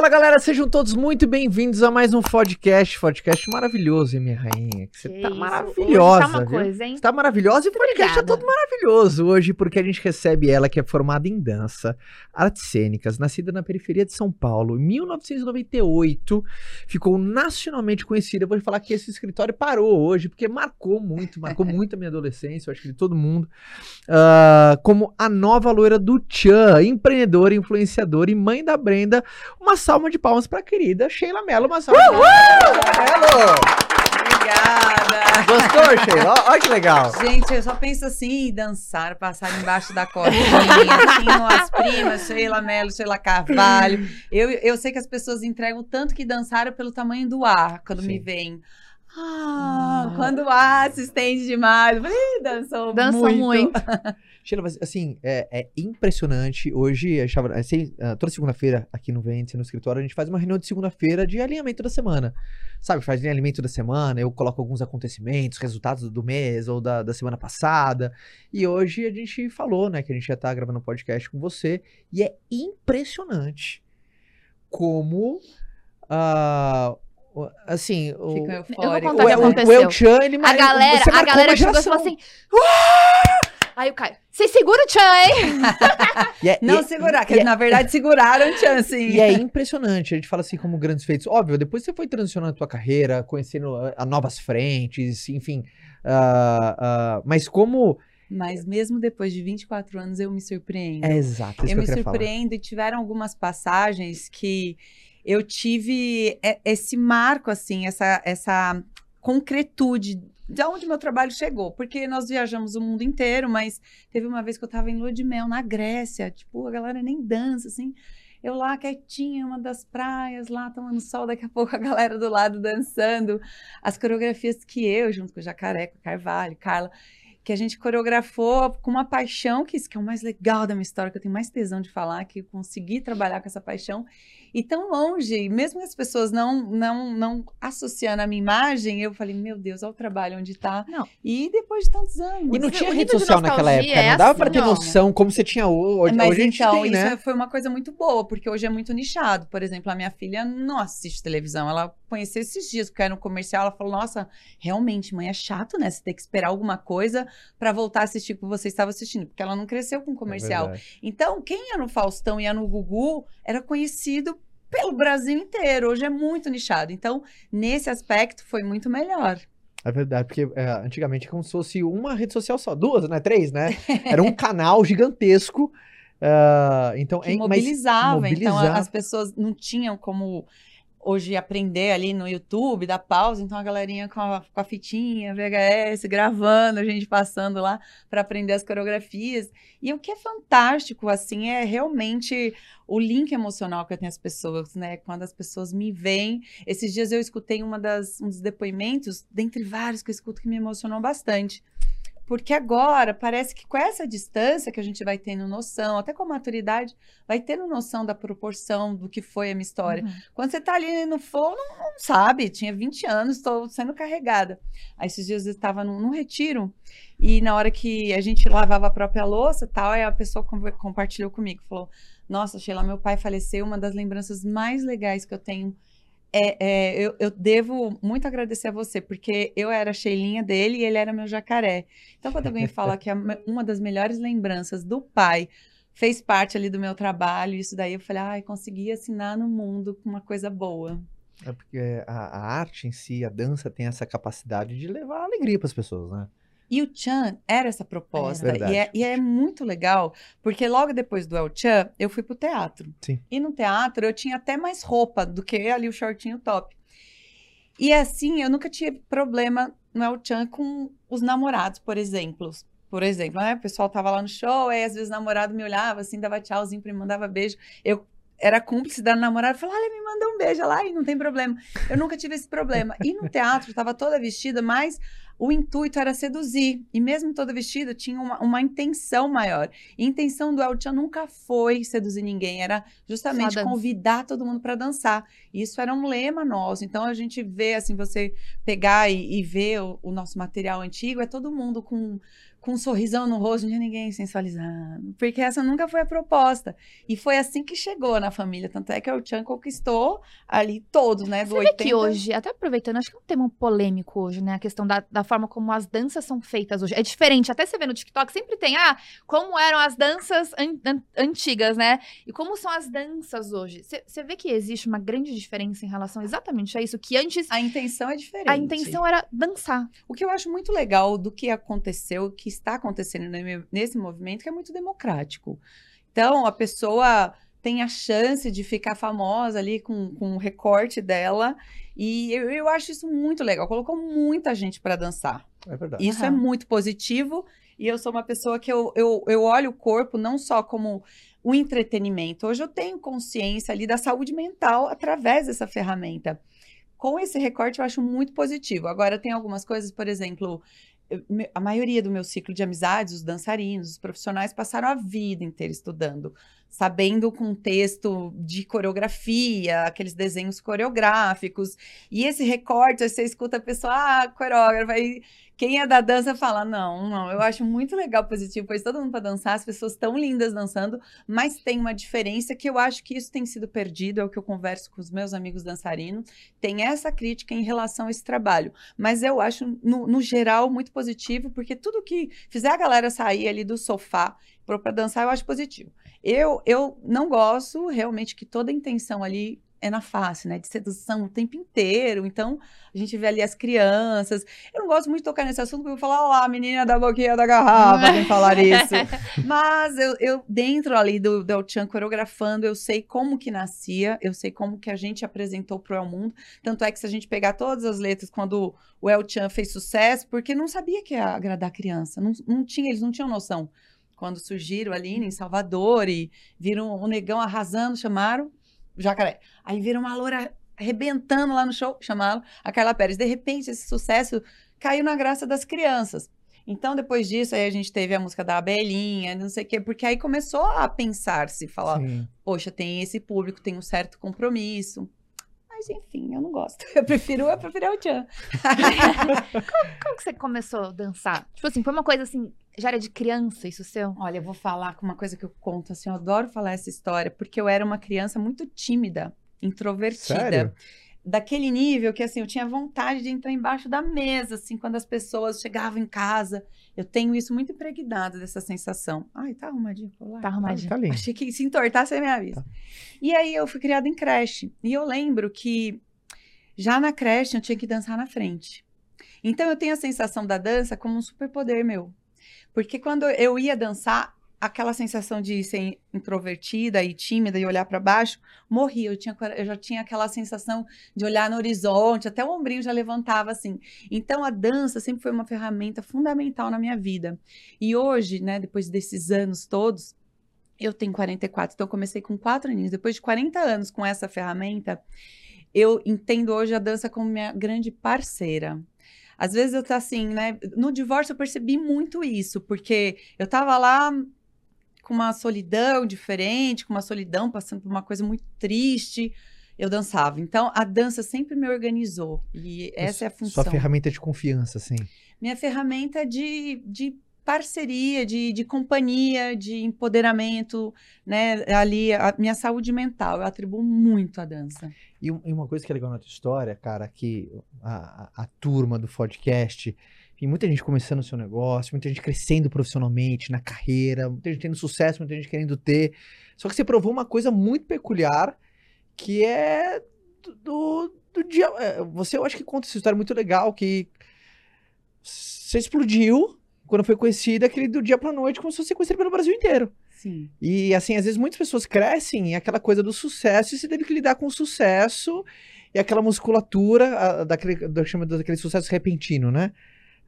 Fala galera, sejam todos muito bem-vindos a mais um podcast, podcast maravilhoso, hein, minha rainha? Que você Que tá isso, maravilhosa, hoje tá uma viu? coisa, hein? Você tá maravilhosa e o podcast é Obrigada. todo maravilhoso hoje, porque a gente recebe ela, que é formada em dança, artes cênicas, nascida na periferia de São Paulo, em 1998, ficou nacionalmente conhecida. Eu vou falar que esse escritório parou hoje, porque marcou muito, marcou muito a minha adolescência, eu acho que de todo mundo, Ah, como a nova loira do Tchan, empreendedora, influenciadora e mãe da Brenda. Uma salva de palmas pra querida Sheila Mello, uma salva de palmas pra Mello! Obrigada. Gostou, Sheila? Olha que legal. Gente, eu só penso assim em dançar, passar embaixo da cordinha, assim, as primas, Sheila Mello, Sheila Carvalho. Eu, eu sei que as pessoas entregam tanto que dançaram pelo tamanho do ar, quando me Sim. veem. Ah, quando o ar se estende demais. "Ih, dançou Dança muito. muito. Sheila, mas, assim, é, é impressionante. Hoje, a gente tava- assim, toda segunda-feira aqui no Vente, no escritório, a gente faz uma reunião de segunda-feira de alinhamento da semana. Sabe, faz alinhamento da semana, eu coloco alguns acontecimentos, resultados do mês ou da, da semana passada. E hoje a gente falou, né, que a gente já tá gravando um podcast com você. E é impressionante como. o- assim, o, Fica Eu vou contar o que o, o, o aconteceu. El Chan, ele A galera, você a galera chegou e falou assim. "Uau!" Aí o Caio, você segura o Tchan, hein? É- Não e- segurar, que é- na verdade seguraram o chance. E é impressionante, a gente fala assim como grandes feitos. Óbvio, depois você foi transicionando a tua carreira, conhecendo a, a novas frentes, enfim. ah, ah, mas como. Mas mesmo depois de 24 anos, eu me surpreendo. É exato, isso eu que me eu queria falar. surpreendo e tiveram algumas passagens que eu tive é, esse marco, assim, essa, essa concretude de onde meu trabalho chegou. Porque nós viajamos o mundo inteiro, mas teve uma vez que eu estava em lua de mel na Grécia, tipo, a galera nem dança, assim. Eu lá quietinha, uma das praias, lá tomando sol, daqui a pouco a galera do lado dançando. As coreografias que eu, junto com o Jacaré, com o Carvalho, Carla, que a gente coreografou com uma paixão, que isso que é o mais legal da minha história, que eu tenho mais tesão de falar, que consegui trabalhar com essa paixão. E tão longe, mesmo que as pessoas não, não, não associando a minha imagem, eu falei, meu Deus, olha o trabalho onde tá. Não. E depois de tantos anos. E não tinha rede de social naquela época, é não dava pra assim, ter ó. noção como você tinha hoje. Mas hoje a gente então, tem, isso né? foi uma coisa muito boa, porque hoje é muito nichado. Por exemplo, a minha filha não assiste televisão. Ela conheceu esses dias, porque era no comercial. Ela falou: Nossa, realmente, mãe, é chato, né? Você ter que esperar alguma coisa pra voltar a assistir o que você estava assistindo, porque ela não cresceu com comercial. É. Então, quem ia no Faustão e ia no Gugu era conhecido pelo Brasil inteiro. Hoje é muito nichado. Então, nesse aspecto, foi muito melhor. É verdade, porque é, antigamente é como se fosse uma rede social só, duas, né? Três, né? Era um canal gigantesco. ah, então, que é, mobilizava. Então, mobilizava. a- as pessoas não tinham como hoje aprender ali no YouTube, dar pausa. Então, a galerinha com a, com a fitinha, VHS, gravando, a gente passando lá para aprender as coreografias. E o que é fantástico, assim, é realmente o link emocional que eu tenho as pessoas, né? Quando as pessoas me veem. Esses dias eu escutei uma das, um dos depoimentos, dentre vários que eu escuto, que me emocionou bastante. Porque agora parece que com essa distância que a gente vai tendo noção, até com a maturidade, vai tendo noção da proporção do que foi a minha história. Uhum. Quando você tá ali no fogo, não, não sabe. Tinha 20 anos, estou sendo carregada. Aí esses dias eu estava num, num retiro e na hora que a gente lavava a própria louça tal, aí a pessoa com- compartilhou comigo, falou: Nossa, Sheila, meu pai faleceu, uma das lembranças mais legais que eu tenho. É, é, eu, eu devo muito agradecer a você, porque eu era a Sheilinha dele e ele era meu jacaré. Então, quando alguém fala que a me- uma das melhores lembranças do pai fez parte ali do meu trabalho, isso daí eu falei, ai, consegui assinar no mundo com uma coisa boa. É porque a, a arte em si, a dança, tem essa capacidade de levar alegria para as pessoas, né? E o Chan era essa proposta. Verdade. e, é, e é muito legal, porque logo depois do El Chan, eu fui pro teatro. Sim. E no teatro eu tinha até mais roupa do que ali o shortinho top. E assim, eu nunca tive problema no El Chan com os namorados, por exemplo. Por exemplo, né? O pessoal tava lá no show, aí às vezes o namorado me olhava assim, dava tchauzinho pra mim, mandava beijo. Eu era cúmplice da namorada, falava, olha, me manda um beijo lá e não tem problema. Eu nunca tive esse problema. E no teatro, eu tava toda vestida, mas o intuito era seduzir. E mesmo toda vestida, tinha uma, uma intenção maior. E a intenção do El Chan nunca foi seduzir ninguém, era justamente convidar todo mundo para dançar. E isso era um lema nosso. Então a gente vê, assim, você pegar e, e ver o, o nosso material antigo, é todo mundo com, com um sorrisão no rosto, não tinha ninguém sensualizando. Porque essa nunca foi a proposta. E foi assim que chegou na família. Tanto é que o Chan conquistou ali todos, né? Do Você 80. vê que hoje, até aproveitando, acho que é um tema polêmico hoje, né? A questão da, da forma como as danças são feitas hoje. É diferente. Até você vê no TikTok, sempre tem, ah, como eram as danças an- an- antigas, né? E como são as danças hoje. Você- Você vê que existe uma grande diferença em relação exatamente a isso, que antes A intenção é diferente. a intenção era dançar. O que eu acho muito legal do que aconteceu, que está acontecendo ne- nesse movimento, que é muito democrático. Então, a pessoa tem a chance de ficar famosa ali com, com o recorte dela. E eu, eu acho isso muito legal. Colocou muita gente para dançar. É verdade. Isso é Aham. muito positivo. E eu sou uma pessoa que eu, eu, eu olho o corpo não só como o entretenimento. Hoje eu tenho consciência ali da saúde mental através dessa ferramenta. Com esse recorte eu acho muito positivo. Agora tem algumas coisas, por exemplo, a maioria do meu ciclo de amizades, os dançarinos, os profissionais passaram a vida inteira estudando, sabendo o contexto de coreografia, aqueles desenhos coreográficos. E esse recorte, você escuta a pessoa, ah, coreógrafa, aí quem é da dança fala, não, não, eu acho muito legal, positivo, pois todo mundo para dançar, as pessoas tão lindas dançando, mas tem uma diferença que eu acho que isso tem sido perdido, é o que eu converso com os meus amigos dançarinos, tem essa crítica em relação a esse trabalho, mas eu acho, no, no geral, muito positivo, porque tudo que fizer a galera sair ali do sofá para dançar, eu acho positivo. Eu, eu não gosto realmente que toda a intenção ali é na face, né? De sedução o tempo inteiro. Então, a gente vê ali as crianças. Eu não gosto muito de tocar nesse assunto, porque eu vou falar, olha lá, a menina da boquinha da garrafa, vem falar isso. Mas eu, eu, dentro ali do, do El Chan coreografando, eu sei como que nascia, eu sei como que a gente apresentou pro El Mundo. Tanto é que se a gente pegar todas as letras quando o El Chan fez sucesso, porque não sabia que ia agradar a criança. Não, não tinha, eles não tinham noção. Quando surgiram ali em Salvador e viram o negão arrasando, chamaram o jacaré. Aí viram uma loura arrebentando lá no show, chamaram a Carla Pérez. De repente, esse sucesso caiu na graça das crianças. Então, depois disso, aí a gente teve a música da Abelinha, não sei o quê, porque aí começou a pensar-se, falar, Sim. poxa, tem esse público, tem um certo compromisso. Mas, enfim, eu não gosto. Eu prefiro, eu prefiro o Tchan. Como que você começou a dançar? Tipo assim, foi uma coisa assim, já era de criança isso seu? Olha, eu vou falar com uma coisa que eu conto, assim, eu adoro falar essa história, porque eu era uma criança muito tímida, introvertida. Sério? Daquele nível que, assim, eu tinha vontade de entrar embaixo da mesa, assim, quando as pessoas chegavam em casa. Eu tenho isso muito impregnado dessa sensação. Ai, tá arrumadinho por lá? Tá arrumadinho. Tá lindo. Achei que se entortar, você me avisa. Tá. E aí eu fui criada em creche. E eu lembro que já na creche eu tinha que dançar na frente. Então eu tenho a sensação da dança como um superpoder meu. Porque quando eu ia dançar, aquela sensação de ser introvertida e tímida e olhar para baixo, morria. Eu, tinha, eu já tinha aquela sensação de olhar no horizonte, até o ombrinho já levantava assim. Então a dança sempre foi uma ferramenta fundamental na minha vida. E hoje, né, depois desses anos todos, eu tenho 44, então eu comecei com 4 aninhos. Depois de 40 anos com essa ferramenta, eu entendo hoje a dança como minha grande parceira. Às vezes eu tô assim, né? No divórcio eu percebi muito isso, porque eu tava lá com uma solidão diferente, com uma solidão passando por uma coisa muito triste, eu dançava. Então a dança sempre me organizou e essa é a função. Sua ferramenta de confiança, assim. Minha ferramenta de, de parceria, de, de companhia, de empoderamento, né? Ali, a minha saúde mental, eu atribuo muito à dança. E, um- e uma coisa que é legal na tua história, cara, que a, a- a turma do podcast, tem muita gente começando o seu negócio, muita gente crescendo profissionalmente, na carreira, muita gente tendo sucesso, muita gente querendo ter. Só que você provou uma coisa muito peculiar, que é do, do, dia. é, Você, eu acho que conta essa história muito legal, que você explodiu quando foi conhecida, aquele do dia pra noite, como se fosse conhecida pelo Brasil inteiro. Sim. E assim, às vezes muitas pessoas crescem em aquela coisa do sucesso e você teve que lidar com o sucesso e aquela musculatura a- daquele, do, daquele sucesso repentino, né?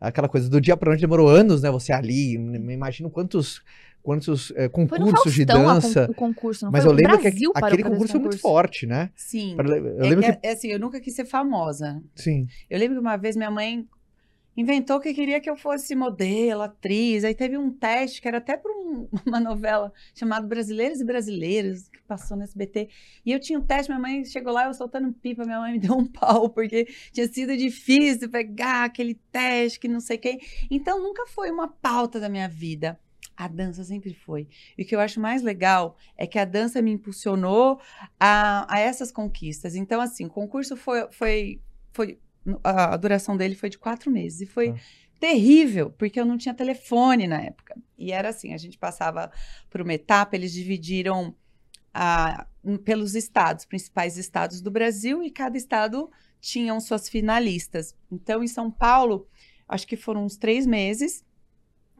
Aquela coisa do dia pra noite demorou anos, né? Você ali, me imagino quantos, quantos Foi no concursos de con- dança. o concurso, não Mas foi? eu lembro que aquele ver concurso esse foi muito forte, né? Sim. Eu É, lembro que. é- é assim, eu nunca quis ser famosa. Sim. Eu lembro que uma vez minha mãe inventou que queria que eu fosse modelo, atriz. Aí teve um teste que era até para um, uma novela chamada Brasileiros e Brasileiras, que passou no SBT. E eu tinha um teste, minha mãe chegou lá, eu soltando pipa, minha mãe me deu um pau, porque tinha sido difícil pegar aquele teste, que não sei quem. Então nunca foi uma pauta da minha vida. A dança sempre foi. E o que eu acho mais legal é que a dança me impulsionou a, a essas conquistas. Então, assim, o concurso foi, foi, foi a duração dele foi de quatro meses. E foi ah. terrível, porque eu não tinha telefone na época. E era assim: a gente passava por uma etapa, eles dividiram a, pelos estados, principais estados do Brasil, e cada estado tinham suas finalistas. Então, em São Paulo, acho que foram uns três meses.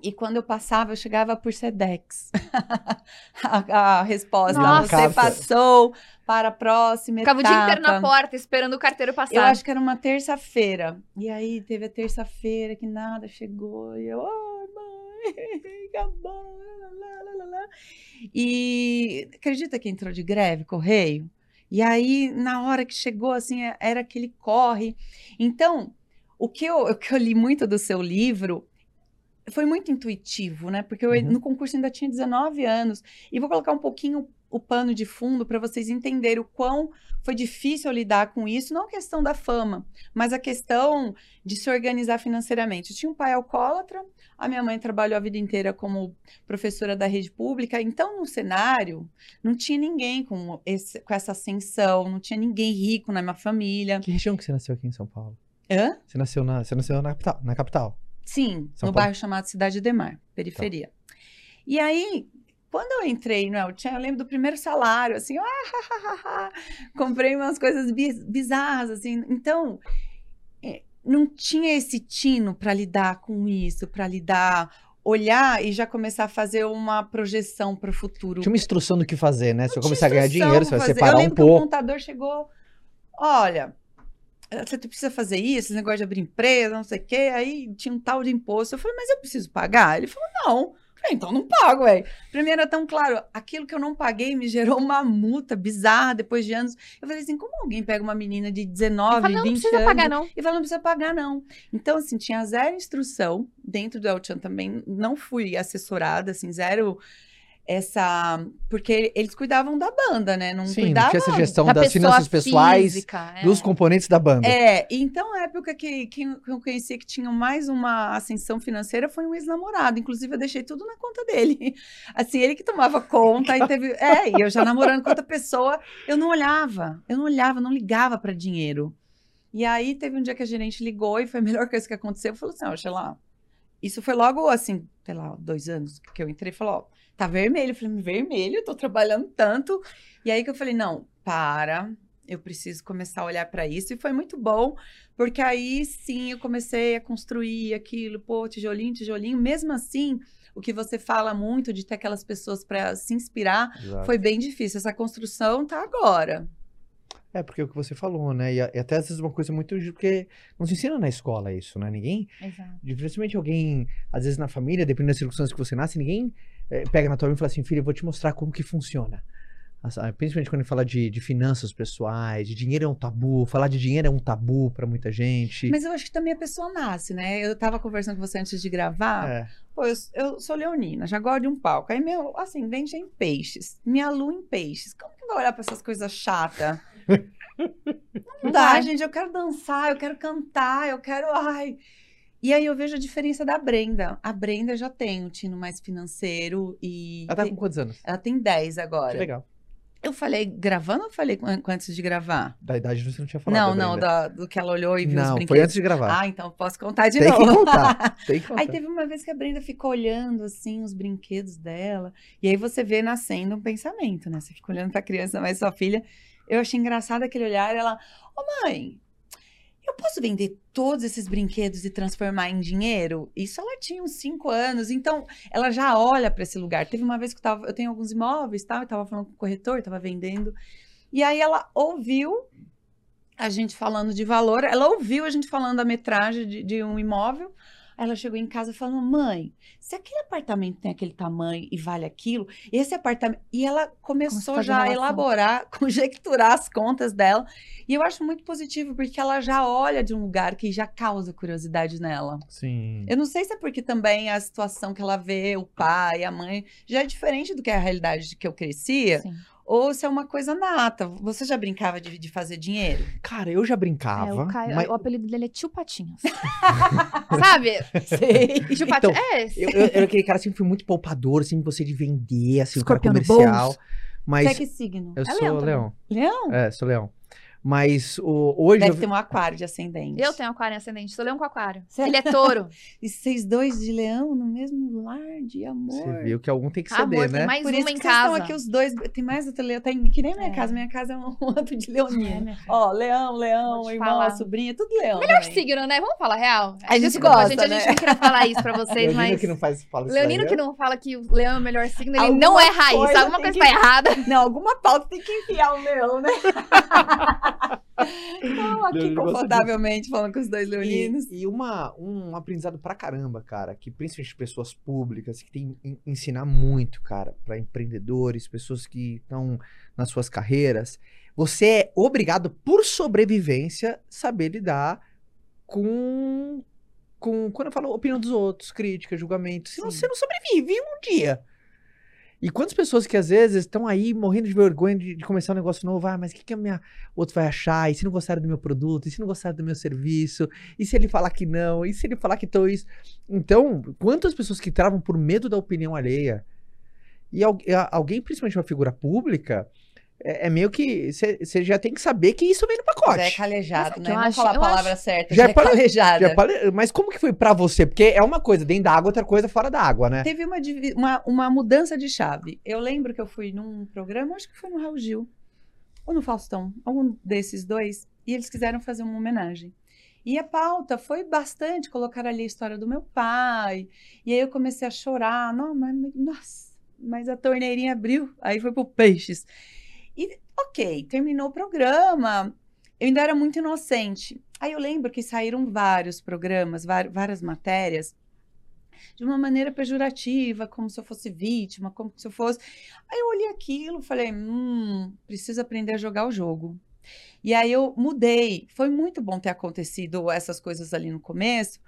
E quando eu passava, eu chegava por SEDEX. a, a, resposta, Nossa. você passou para a próxima Ficava etapa. o dia inteiro na porta, esperando o carteiro passar. Eu acho que era uma terça-feira. E aí, teve a terça-feira que nada chegou. E eu, oh, mãe, acabou. E acredita que entrou de greve, correio? E aí, na hora que chegou, assim, é, era aquele corre. Então, o que eu, o que eu li muito do seu livro foi muito intuitivo, né? Porque eu, uhum. no concurso ainda tinha 19 anos. E vou colocar um pouquinho o pano de fundo para vocês entenderem o quão foi difícil lidar com isso, não a questão da fama, mas a questão de se organizar financeiramente. Eu tinha um pai alcoólatra, a minha mãe trabalhou a vida inteira como professora da rede pública, então no cenário não tinha ninguém com, esse, com essa ascensão, não tinha ninguém rico na minha família. Que região que você nasceu aqui em São Paulo? Hã? Você nasceu na, você nasceu na capital? Na capital? Sim, São no Paulo? bairro chamado Cidade de Mar, periferia. Tá. E aí, quando eu entrei no El eu lembro do primeiro salário, assim, ah, comprei umas coisas bizarras, assim. Então, é, não tinha esse tino para lidar com isso, para lidar olhar e já começar a fazer uma projeção para o futuro. Tinha uma instrução do que fazer, né? Se eu começar a ganhar dinheiro, você vai separar um pouco. o contador chegou, olha, você precisa fazer isso, esse negócio de abrir empresa, não sei o quê. Aí tinha um tal de imposto. Eu falei, mas eu preciso pagar? Ele falou, não. Falei, então não pago, velho. Primeiro é tão claro, aquilo que eu não paguei me gerou uma multa bizarra depois de anos. Eu falei assim, como alguém pega uma menina de 19, falo, 20 anos... Não precisa pagar, não. E fala, não precisa pagar, não. Então, assim, tinha zero instrução. Dentro do El Chan também não fui assessorada, assim, zero essa. Porque eles cuidavam da banda, né? Não Sim, cuidavam não tinha essa gestão das finanças pessoais física, é. dos componentes da banda. É, então a época que, que eu conheci que tinha mais uma ascensão financeira foi um ex-namorado. Inclusive, eu deixei tudo na conta dele. Assim, ele que tomava conta e teve. É, e eu já namorando com outra pessoa, eu não olhava, eu não olhava, não ligava para dinheiro. E aí teve um dia que a gerente ligou e foi a melhor coisa que aconteceu. Falou assim: ó, lá. Isso foi logo assim, sei lá, dois anos que eu entrei e falou: ó tá vermelho. Eu falei, vermelho, tô trabalhando tanto. E aí que eu falei, não, para, eu preciso começar a olhar para isso. E foi muito bom, porque aí sim eu comecei a construir aquilo, pô, tijolinho, tijolinho. Mesmo assim, o que você fala muito de ter aquelas pessoas para se inspirar Exato. foi bem difícil. Essa construção tá agora. É, porque é o que você falou, né? E, até às vezes uma coisa muito. Porque não se ensina na escola isso, né? Ninguém. Exato. Dificilmente alguém, às vezes na família, dependendo das circunstâncias que você nasce, ninguém é, pega na tua mão e fala assim, filho, eu vou te mostrar como que funciona. Principalmente quando fala de, de finanças pessoais, de dinheiro é um tabu, falar de dinheiro é um tabu para muita gente. Mas eu acho que também a pessoa nasce, né? Eu tava conversando com você antes de gravar. É. Pô, eu, eu, sou leonina, já gosto de um palco. Aí meu ascendente é em peixes, minha lua em peixes. Como que vai olhar para essas coisas chatas? Não dá, gente. Eu quero dançar, eu quero cantar, eu quero. Ai. E aí eu vejo a diferença da Brenda. A Brenda já tem um tino mais financeiro e. Ela tá com quantos anos? Ela tem 10 agora. Que legal. Eu falei gravando ou falei antes de gravar? Da idade você não tinha falado. Não, não, da, do que ela olhou e viu não, os brinquedos. Foi antes de gravar. Ah, então posso contar de Tem novo. Que contar. Tem que contar. Aí teve uma vez que a Brenda ficou olhando assim os brinquedos dela. E aí você vê nascendo um pensamento, né? Você fica olhando pra criança, mas sua filha. Eu achei engraçado aquele olhar. Ela, ô oh, mãe, eu posso vender todos esses brinquedos e transformar em dinheiro? Isso ela tinha uns cinco anos, então ela já olha para esse lugar. Teve uma vez que eu, tava, eu tenho alguns imóveis, tá? eu estava falando com o corretor, estava vendendo, e aí ela ouviu a gente falando de valor, ela ouviu a gente falando da metragem de, de um imóvel, Aí ela chegou em casa falando: mãe, se aquele apartamento tem aquele tamanho e vale aquilo, esse apartamento. E ela começou já a elaborar, conjecturar as contas dela. E eu acho muito positivo, porque ela já olha de um lugar que já causa curiosidade nela. Sim. Eu não sei se é porque também a situação que ela vê, o pai, a mãe, já é diferente do que é a realidade de que eu crescia, Sim. Ou se é uma coisa nata. Você já brincava de, de fazer dinheiro? Cara, eu já É, brincava. o, Caio- mas o apelido dele é Tio Patinhas. Sabe? Sei. Tio Então, Patinhas. É esse. eu, eu, eu era aquele cara sempre fui muito poupador, sempre gostei de vender, assim, o cara Escorpião comercial. bolso. Mas Você é que signo? eu É sou leão. Leão? É, sou leão. Mas o, hoje Deve eu- ter um aquário de ascendente. Eu tenho aquário em ascendente, sou leão com aquário. Você- Ele é touro. E vocês dois de leão no mesmo lar de amor. você viu que algum tem que Amor, ceder, tem né? mais Por uma isso em que vocês estão casa. aqui os dois. Tem mais outro leão. Tem, que nem minha É. casa. Minha casa é um outro de É, leonino. minha filha. Ó, leão, leão, irmão, falar. sobrinha, tudo leão. Melhor também. signo, né? Vamos falar real. A gente Desculpa, gosta, gente, a né? gente não queria falar isso pra vocês, Leonino mas... que não faz fala isso Leonino daí, que né? não fala que o leão é o melhor signo, ele Alguma não é raiz. coisa Alguma coisa que- tá errada. Não, alguma pauta tem que enfiar o leão, né? Então, aqui confortavelmente falando com os dois E, leoninos. e uma, um aprendizado pra caramba, cara, que principalmente pessoas públicas que tem ensinar muito, cara, pra empreendedores, pessoas que estão nas suas carreiras. Você é obrigado, por sobrevivência, saber lidar com. com quando eu falo opinião dos outros, crítica, julgamento. Senão Sim. você não sobrevive um dia. E quantas pessoas que às vezes estão aí morrendo de vergonha de, de começar um negócio novo, ah, mas o que, que a minha outro vai achar? E se não gostarem do meu produto? E se não gostarem do meu serviço? E se ele falar que não? E se ele falar que tô isso? Então, quantas pessoas que travam por medo da opinião alheia? E alguém, principalmente uma figura pública, é, é meio que você já tem que saber que isso vem no pacote. Já é calejado, Mas né? eu Não acho- falar a palavra certa, Já já, é é pale- calejada. Já pare- Mas como que foi pra você? Porque é uma coisa dentro da água, outra coisa fora da água, né? Teve uma, uma, uma mudança de chave. Eu lembro que eu fui num programa, acho que foi no Raul Gil, ou no Faustão, algum desses dois, e eles quiseram fazer uma homenagem. E a pauta foi bastante colocar ali a história do meu pai. E aí eu comecei a chorar. Não, mas, mas- nossa, mas a torneirinha abriu. Aí foi pro peixes. E ok, terminou o programa. Eu ainda era muito inocente. Aí eu lembro que saíram vários programas, várias matérias de uma maneira pejorativa, como se eu fosse vítima, como se eu fosse. Aí eu olhei aquilo, falei, hum, preciso aprender a jogar o jogo. E aí eu mudei. Foi muito bom ter acontecido essas coisas ali no começo,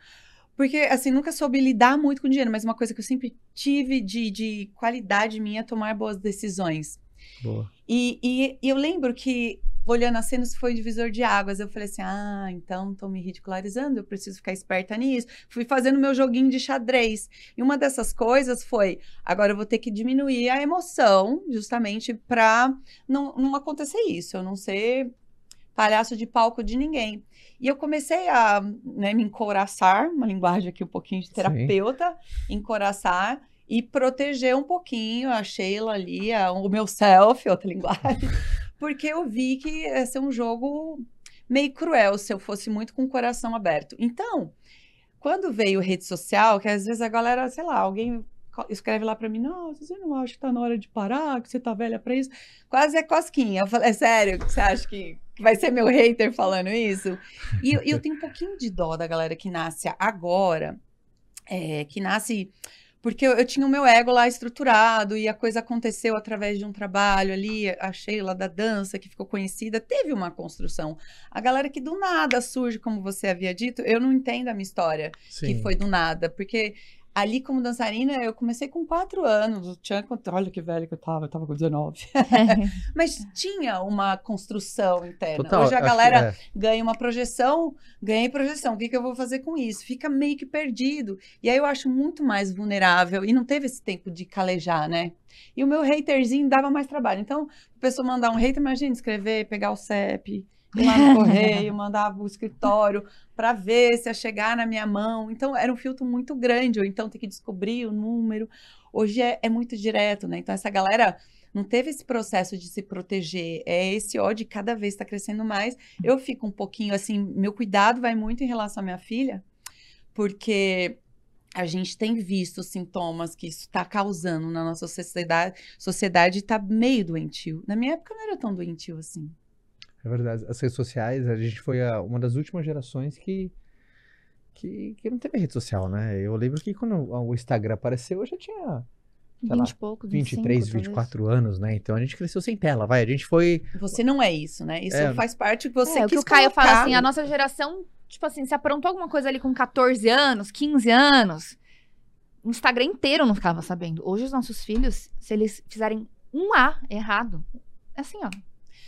porque assim, nunca soube lidar muito com dinheiro, mas uma coisa que eu sempre tive de, de qualidade minha é tomar boas decisões. Boa. E, e- e eu lembro que, olhando a cena, isso foi um divisor de águas. Eu falei assim: ah, então estão me ridicularizando, eu preciso ficar esperta nisso. Fui fazendo meu joguinho de xadrez. E uma dessas coisas foi: agora eu vou ter que diminuir a emoção, justamente para não, não acontecer isso, eu não ser palhaço de palco de ninguém. E eu comecei a né, me encoraçar, uma linguagem aqui um pouquinho de terapeuta, encoraçar e proteger um pouquinho a Sheila ali, a- o meu self, outra linguagem, porque eu vi que ia ser um jogo meio cruel se eu fosse muito com o coração aberto. Então, quando veio rede social, que às vezes a galera, sei lá, alguém escreve lá pra mim, nossa, você não acha que tá na hora de parar, que você tá velha pra isso? Quase é cosquinha. Eu falei, é sério, que você acha que vai ser meu hater falando isso? E eu- e eu tenho um pouquinho de dó da galera que nasce agora, é, que nasce porque eu, eu tinha o meu ego lá estruturado e a coisa aconteceu através de um trabalho ali, a Sheila da dança, que ficou conhecida, teve uma construção. A galera que do nada surge, como você havia dito, eu não entendo a minha história, Sim. que foi do nada, porque ali como dançarina eu comecei com quatro anos, o Tchan, olha que velho que eu tava, eu tava com 19. Mas tinha uma construção interna. Total, Hoje a galera é. ganha uma projeção, ganhei projeção, o que, que eu vou fazer com isso? Fica meio que perdido. E aí eu acho muito mais vulnerável, e não teve esse tempo de calejar, né? E o meu haterzinho dava mais trabalho. Então, a pessoa mandar um hater, imagina escrever, pegar o CEP, lá no correio, mandar pro escritório para ver se ia chegar na minha mão. Então, era um filtro muito grande, ou então ter que descobrir o número. Hoje é, é muito direto, né? Então, essa galera não teve esse processo de se proteger. É esse ódio cada vez está crescendo mais. Eu fico um pouquinho assim, meu cuidado vai muito em relação à minha filha, porque a gente tem visto os sintomas que isso está causando na nossa sociedade, sociedade está meio doentio. Na minha época não era tão doentio assim. É verdade. As redes sociais, a gente foi a- uma das últimas gerações que que, que não teve rede social, né? Eu lembro que quando o Instagram apareceu, eu já tinha sei lá, 20 e poucos, 25, 23, talvez. 24 anos, né? Então a gente cresceu sem tela, vai. A gente foi. Você não é isso, né? Isso É. faz parte que você é, o que quis o Caio fala colocar. assim, a nossa geração, tipo assim, se aprontou alguma coisa ali com 14 anos, 15 anos, o Instagram inteiro não ficava sabendo. Hoje os nossos filhos, se eles fizerem um A errado, é assim, ó,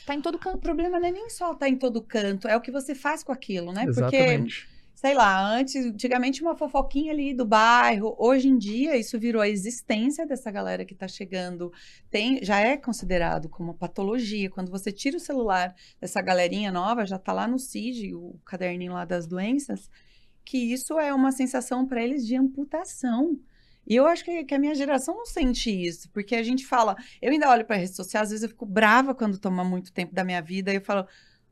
tá em todo O canto. problema não é nem só estar em todo canto, é o que você faz com aquilo, né? Porque Exatamente. sei lá, antes, antigamente uma fofoquinha ali do bairro, hoje em dia isso virou a existência dessa galera que tá chegando, tem, já é considerado como uma patologia, quando você tira o celular dessa galerinha nova, já tá lá no CID, o caderninho lá das doenças, que isso é uma sensação para eles de amputação. E eu acho que, que a minha geração não sente isso, porque a gente fala, eu ainda olho para redes sociais, às vezes eu fico brava quando toma muito tempo da minha vida, e eu falo,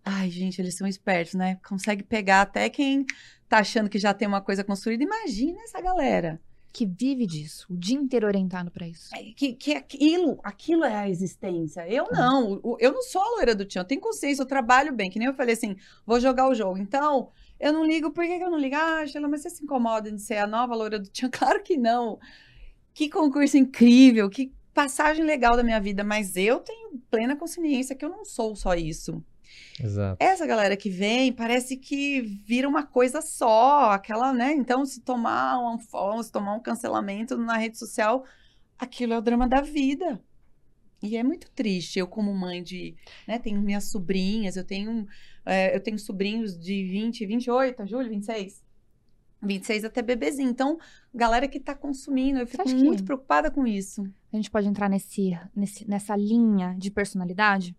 ai, gente, eles são espertos, né? Consegue pegar até quem tá achando que já tem uma coisa construída. Imagina essa galera. Que vive disso, o dia inteiro orientado pra isso. É, Que, que aquilo, aquilo é a existência. Eu não. o- Eu não sou a loira do Tchan. Eu tenho consciência, eu trabalho bem. Que nem eu falei assim, vou jogar o jogo. Então, eu não ligo. Por que, que eu não ligo? Ah, Sheila, mas você se incomoda de ser a nova loira do Tchan? Claro que não. Que concurso incrível, que passagem legal da minha vida. Mas eu tenho plena consciência que eu não sou só isso. Exato. Essa galera que vem parece que vira uma coisa só, aquela, né? Então, se tomar um unfollow, se tomar um cancelamento na rede social, aquilo é o drama da vida. E é muito triste. Eu, como mãe de, né, tenho minhas sobrinhas, eu tenho, é, eu tenho sobrinhos de 20, 28, Júlio, 26? 26 até bebezinho. Então, galera que tá consumindo, eu fico acha que- muito preocupada com isso. A gente pode entrar nesse, nesse, nessa linha de personalidade,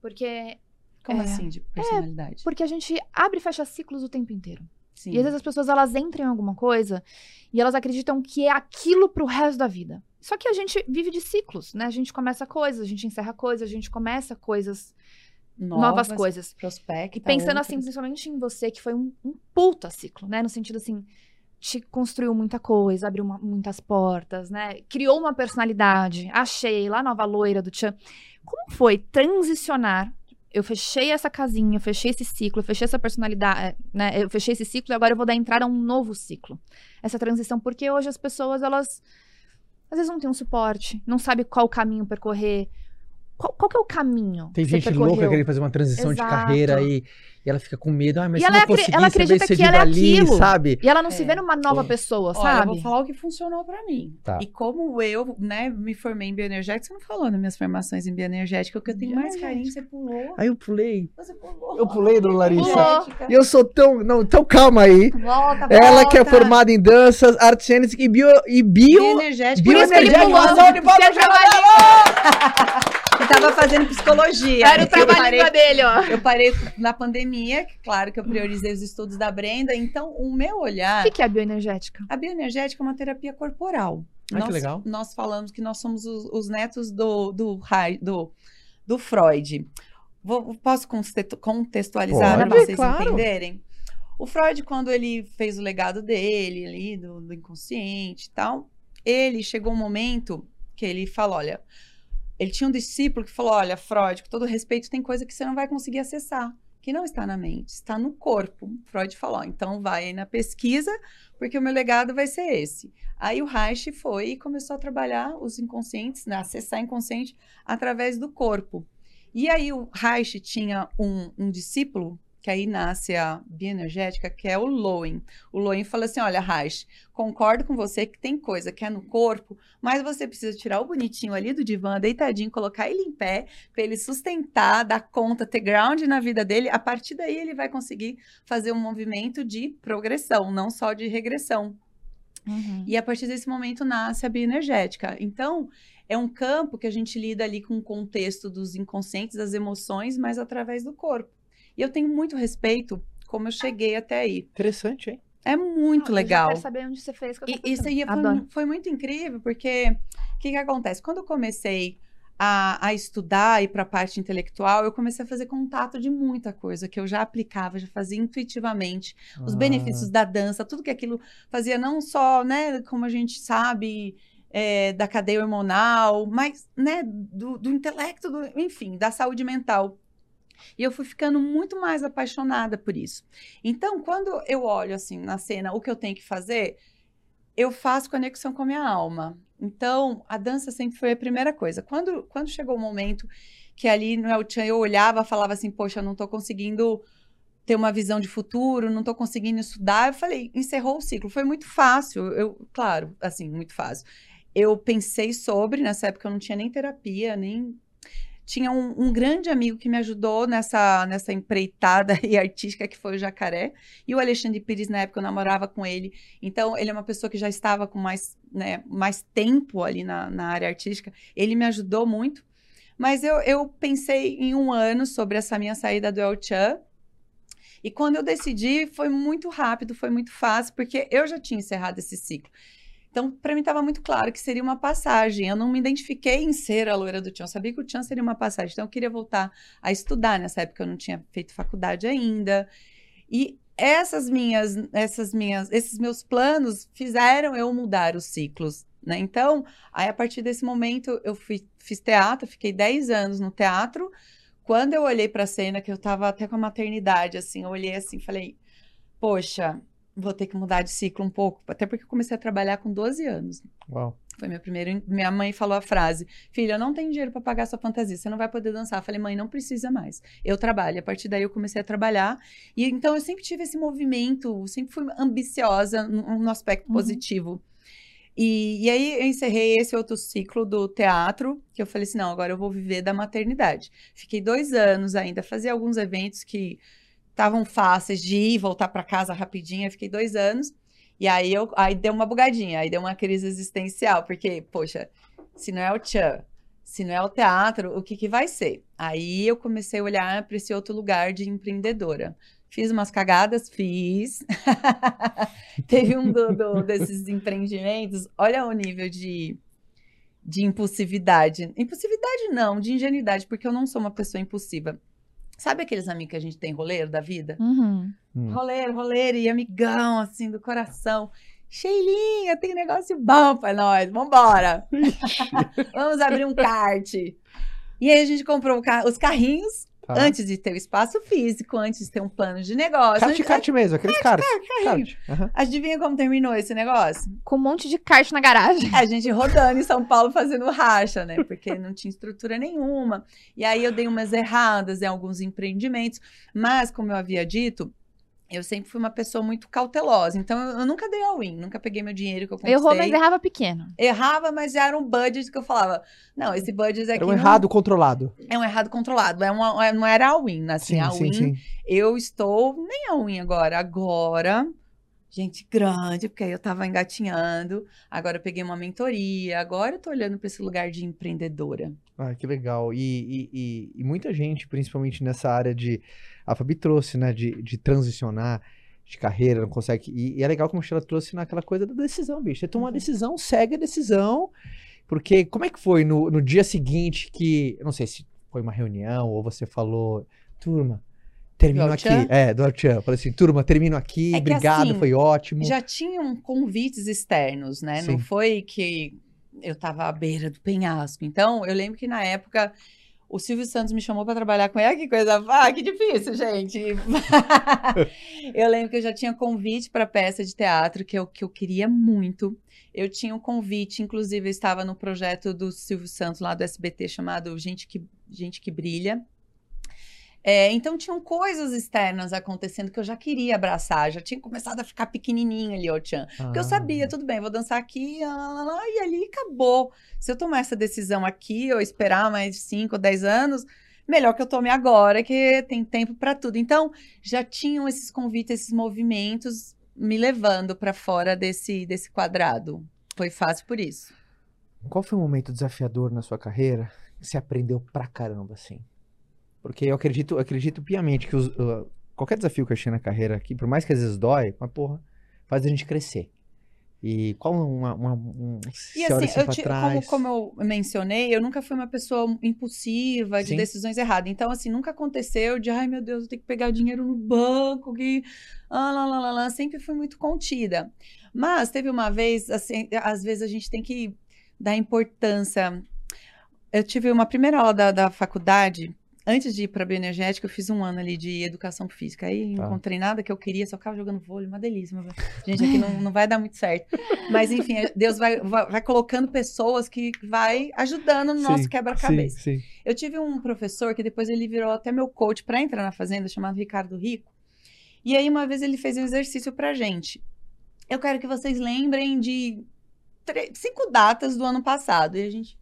porque, Como É. assim, de personalidade? porque a gente abre e fecha ciclos o tempo inteiro. Sim. E às vezes as pessoas elas entram em alguma coisa e elas acreditam que é aquilo pro resto da vida. Só que a gente vive de ciclos, né? A gente começa coisas, a gente encerra coisas, a gente começa coisas, novas, coisas. Prospecta E pensando assim, outras. principalmente em você, que foi um, um puta ciclo, né? No sentido assim, te construiu muita coisa, abriu uma- muitas portas, né? Criou uma personalidade. Achei lá nova loira do Tchan. Como foi transicionar? Eu fechei essa casinha, eu fechei esse ciclo, eu fechei essa personalidade, né? Eu fechei esse ciclo e agora eu vou dar entrada a um novo ciclo. Essa transição, porque hoje as pessoas, elas às vezes não têm um suporte, não sabe qual caminho percorrer. Qual, qual que é o caminho? Tem gente percorreu? louca querendo fazer uma transição de Exato. carreira e, e ela fica com medo. Ah, mas E se ela não acre- conseguir, ela acredita ser que ela é dali, aquilo. sabe? E ela não se É. vê numa nova Pô. pessoa, Olha, eu sabe? vou falar o que funcionou pra mim. Tá. E como eu, né, me formei em bioenergética, você não falou nas minhas formações em bioenergética, o que eu tenho mais carinho, você pulou. Aí eu pulei. Você pulou. Eu pulei, dona Larissa. Bioenergética. E eu sou tão. Não, então calma aí. Volta, Ela que é volta. formada em danças, artes cênicas e bio. E bio Bioenergética. Por isso que ele Bioenergética, pulou. Eu tava fazendo psicologia. Era o Eu parei- trabalhinho dele, ó. Eu parei na pandemia, que claro que eu priorizei os estudos da Brenda, então o meu O olhar. que, que é a bioenergética? A bioenergética é uma terapia corporal. Ah, que nós, legal. Nós falamos que nós somos os, os netos do, do, do, do Freud. Vou- posso contextualizar para vocês claro. entenderem? O Freud, quando ele fez o legado dele ali, do, do inconsciente e tal, ele chegou um momento que ele falou: olha, ele tinha um discípulo que falou: olha, Freud, com todo respeito, tem coisa que você não vai conseguir acessar, que não está na mente, está no corpo. Freud falou: então vai na pesquisa, porque o meu legado vai ser esse. Aí o Reich foi e começou a trabalhar os inconscientes, né, acessar inconsciente através do corpo. E aí o Reich tinha um, um discípulo, que aí nasce a bioenergética, que é o Lowen. O Lowen fala assim, olha, Reich, concordo com você que tem coisa que é no corpo, mas você precisa tirar o bonitinho ali do divã, deitadinho, colocar ele em pé, para ele sustentar, dar conta, ter ground na vida dele. A partir daí ele vai conseguir fazer um movimento de progressão, não só de regressão. E a partir desse momento nasce a bioenergética. Então, é um campo que a gente lida ali com o contexto dos inconscientes, das emoções, mas através do corpo. E eu tenho muito respeito como eu cheguei até aí. Interessante, hein? É muito Eu já legal. quero saber onde você fez. Que eu E isso aí foi, foi muito incrível, porque o que, que acontece? Quando eu comecei a, a estudar e para a parte intelectual, eu comecei a fazer contato de muita coisa que eu já aplicava, já fazia intuitivamente os Ah, benefícios da dança, tudo que aquilo fazia, não só, né, como a gente sabe, é, da cadeia hormonal, mas, né, do, do intelecto, do- enfim, da saúde mental. E eu fui ficando muito mais apaixonada por isso. Então, quando eu olho assim na cena o que eu tenho que fazer, eu faço conexão com a minha alma. Então, a dança sempre foi a primeira coisa. Quando, quando chegou o momento que ali no El Chan eu olhava, falava assim, poxa, eu não estou conseguindo ter uma visão de futuro, não estou conseguindo estudar, eu falei, encerrou o ciclo. Foi muito fácil, eu, claro, assim, muito fácil. Eu pensei sobre, nessa época eu não tinha nem terapia, nem tinha um, um, grande amigo que me ajudou nessa, nessa empreitada e artística que foi o Jacaré. E o Alexandre Pires, na época, eu namorava com ele. Então, ele é uma pessoa que já estava com mais, né, mais tempo ali na, na área artística. Ele me ajudou muito. Mas eu, eu pensei em um ano sobre essa minha saída do El Chan. E quando eu decidi, foi muito rápido, foi muito fácil, porque eu já tinha encerrado esse ciclo. Então, para mim estava muito claro que seria uma passagem. Eu não me identifiquei em ser a loira do Tião. Eu sabia que o Tião seria uma passagem. Então, eu queria voltar a estudar. Nessa época, eu não tinha feito faculdade ainda. E essas minhas, essas minhas, esses meus planos fizeram eu mudar os ciclos. Né? Então, aí a partir desse momento, eu fui, fiz teatro, fiquei 10 anos no teatro. Quando eu olhei para a cena, que eu estava até com a maternidade, assim, eu olhei assim, falei, poxa, vou ter que mudar de ciclo um pouco, até porque eu comecei a trabalhar com 12 anos. Uau. Foi meu primeiro. Minha mãe falou a frase: Filha, eu não tenho dinheiro para pagar sua fantasia, você não vai poder dançar. Eu falei, mãe, não precisa mais. Eu trabalho. A partir daí eu comecei a trabalhar. E então eu sempre tive esse movimento, sempre fui ambiciosa no, no aspecto uhum. positivo. E, e, aí eu encerrei esse outro ciclo do teatro, que eu falei assim: não, agora eu vou viver da maternidade. Fiquei dois anos ainda, fazia alguns eventos que estavam fáceis de ir, voltar para casa rapidinho. Eu fiquei dois anos. E aí, eu, aí deu uma bugadinha, aí deu uma crise existencial, porque, poxa, se não é o tchan, se não é o teatro, o que, que vai ser? Aí eu comecei a olhar para esse outro lugar de empreendedora. Fiz umas cagadas, fiz. Teve um do, do, desses empreendimentos, olha o nível de, de impulsividade. Impulsividade não, de ingenuidade, porque eu não sou uma pessoa impulsiva. Sabe aqueles amigos que a gente tem roleiro da vida? Uhum. Hum. Roleiro, roleiro e amigão, assim, do coração. Sheilinha, tem negócio bom pra nós, vambora. Vamos abrir um kart. E aí a gente comprou os carrinhos Tá. Antes de ter o espaço físico, antes de ter um plano de negócio. Gente... kart mesmo, aqueles kart. Uhum. Adivinha como terminou esse negócio? Com um monte de kart na garagem. A gente rodando em São Paulo fazendo racha, né? Porque não tinha estrutura nenhuma. E aí eu dei umas erradas em alguns empreendimentos. Mas, como eu havia dito, eu sempre fui uma pessoa muito cautelosa. Então, eu, eu nunca dei all-in, nunca peguei meu dinheiro que eu conquistei. Errou, mas errava pequeno. Errava, mas era um budget que eu falava, não, esse budget aqui... Era um errado controlado. É um errado controlado, é uma, é, não era all-in, assim, all-in. Eu estou, nem all-in agora, agora... Gente grande, porque aí eu tava engatinhando. Agora eu peguei uma mentoria. Agora eu tô olhando para esse lugar de empreendedora. Ah, que legal. E, e, e, e muita gente, principalmente nessa área de a Fabi trouxe, né, de, de transicionar de carreira, não consegue. E, é legal como ela trouxe naquela coisa da decisão, bicho. Você toma uma uhum. decisão, segue a decisão. Porque como é que foi no, no dia seguinte que. Não sei se foi uma reunião ou você falou, turma, termino aqui. É, do Archan. Falei assim, turma, termino aqui, é obrigado, assim, foi ótimo. Já tinham convites externos, né? Sim. Não foi que eu tava à beira do penhasco. Então, eu lembro que na época o Silvio Santos me chamou para trabalhar com ele. Que coisa. Ah, que difícil, gente. eu lembro que eu já tinha convite para peça de teatro que eu, que eu queria muito. Eu tinha um convite, inclusive eu estava no projeto do Silvio Santos lá do SBT chamado Gente que, Gente que Brilha. É, então tinham coisas externas acontecendo que eu já queria abraçar, já tinha começado a ficar pequenininha ali, ó, Tchan. Porque eu sabia, ah. tudo bem, vou dançar aqui, e ali acabou. Se eu tomar essa decisão aqui, ou esperar mais 5 ou 10 anos, melhor que eu tome agora, que tem tempo para tudo. Então, já tinham esses convites, esses movimentos me levando para fora desse, desse quadrado. Foi fácil por isso. Qual foi o momento desafiador na sua carreira que você aprendeu pra caramba, assim? Porque eu acredito, acredito piamente que os, uh, qualquer desafio que eu achei na carreira aqui, por mais que às vezes dói, mas porra, faz a gente crescer. E qual uma. uma um, e assim, assim eu te, como, como, eu mencionei, eu nunca fui uma pessoa impulsiva, de Sim. decisões erradas. Então, assim, nunca aconteceu de, ai meu Deus, eu tenho que pegar dinheiro no banco, que. Ah, lá, lá, lá, lá. Sempre fui muito contida. Mas teve uma vez, assim, às vezes a gente tem que dar importância. Eu tive uma primeira aula da, da faculdade antes de ir pra bioenergética, eu fiz um ano ali de educação física. Aí Tá. não encontrei nada que eu queria, só ficava jogando vôlei, uma delícia. meu- Gente, aqui não, não vai dar muito certo. Mas enfim, Deus vai, vai, vai colocando pessoas que vai ajudando no nosso Sim, quebra-cabeça. Sim, sim. Eu tive um professor que depois ele virou até meu coach para entrar na fazenda, chamado Ricardo Rico. E aí uma vez ele fez um exercício pra gente. Eu quero que vocês lembrem de cinco datas do ano passado. E a gente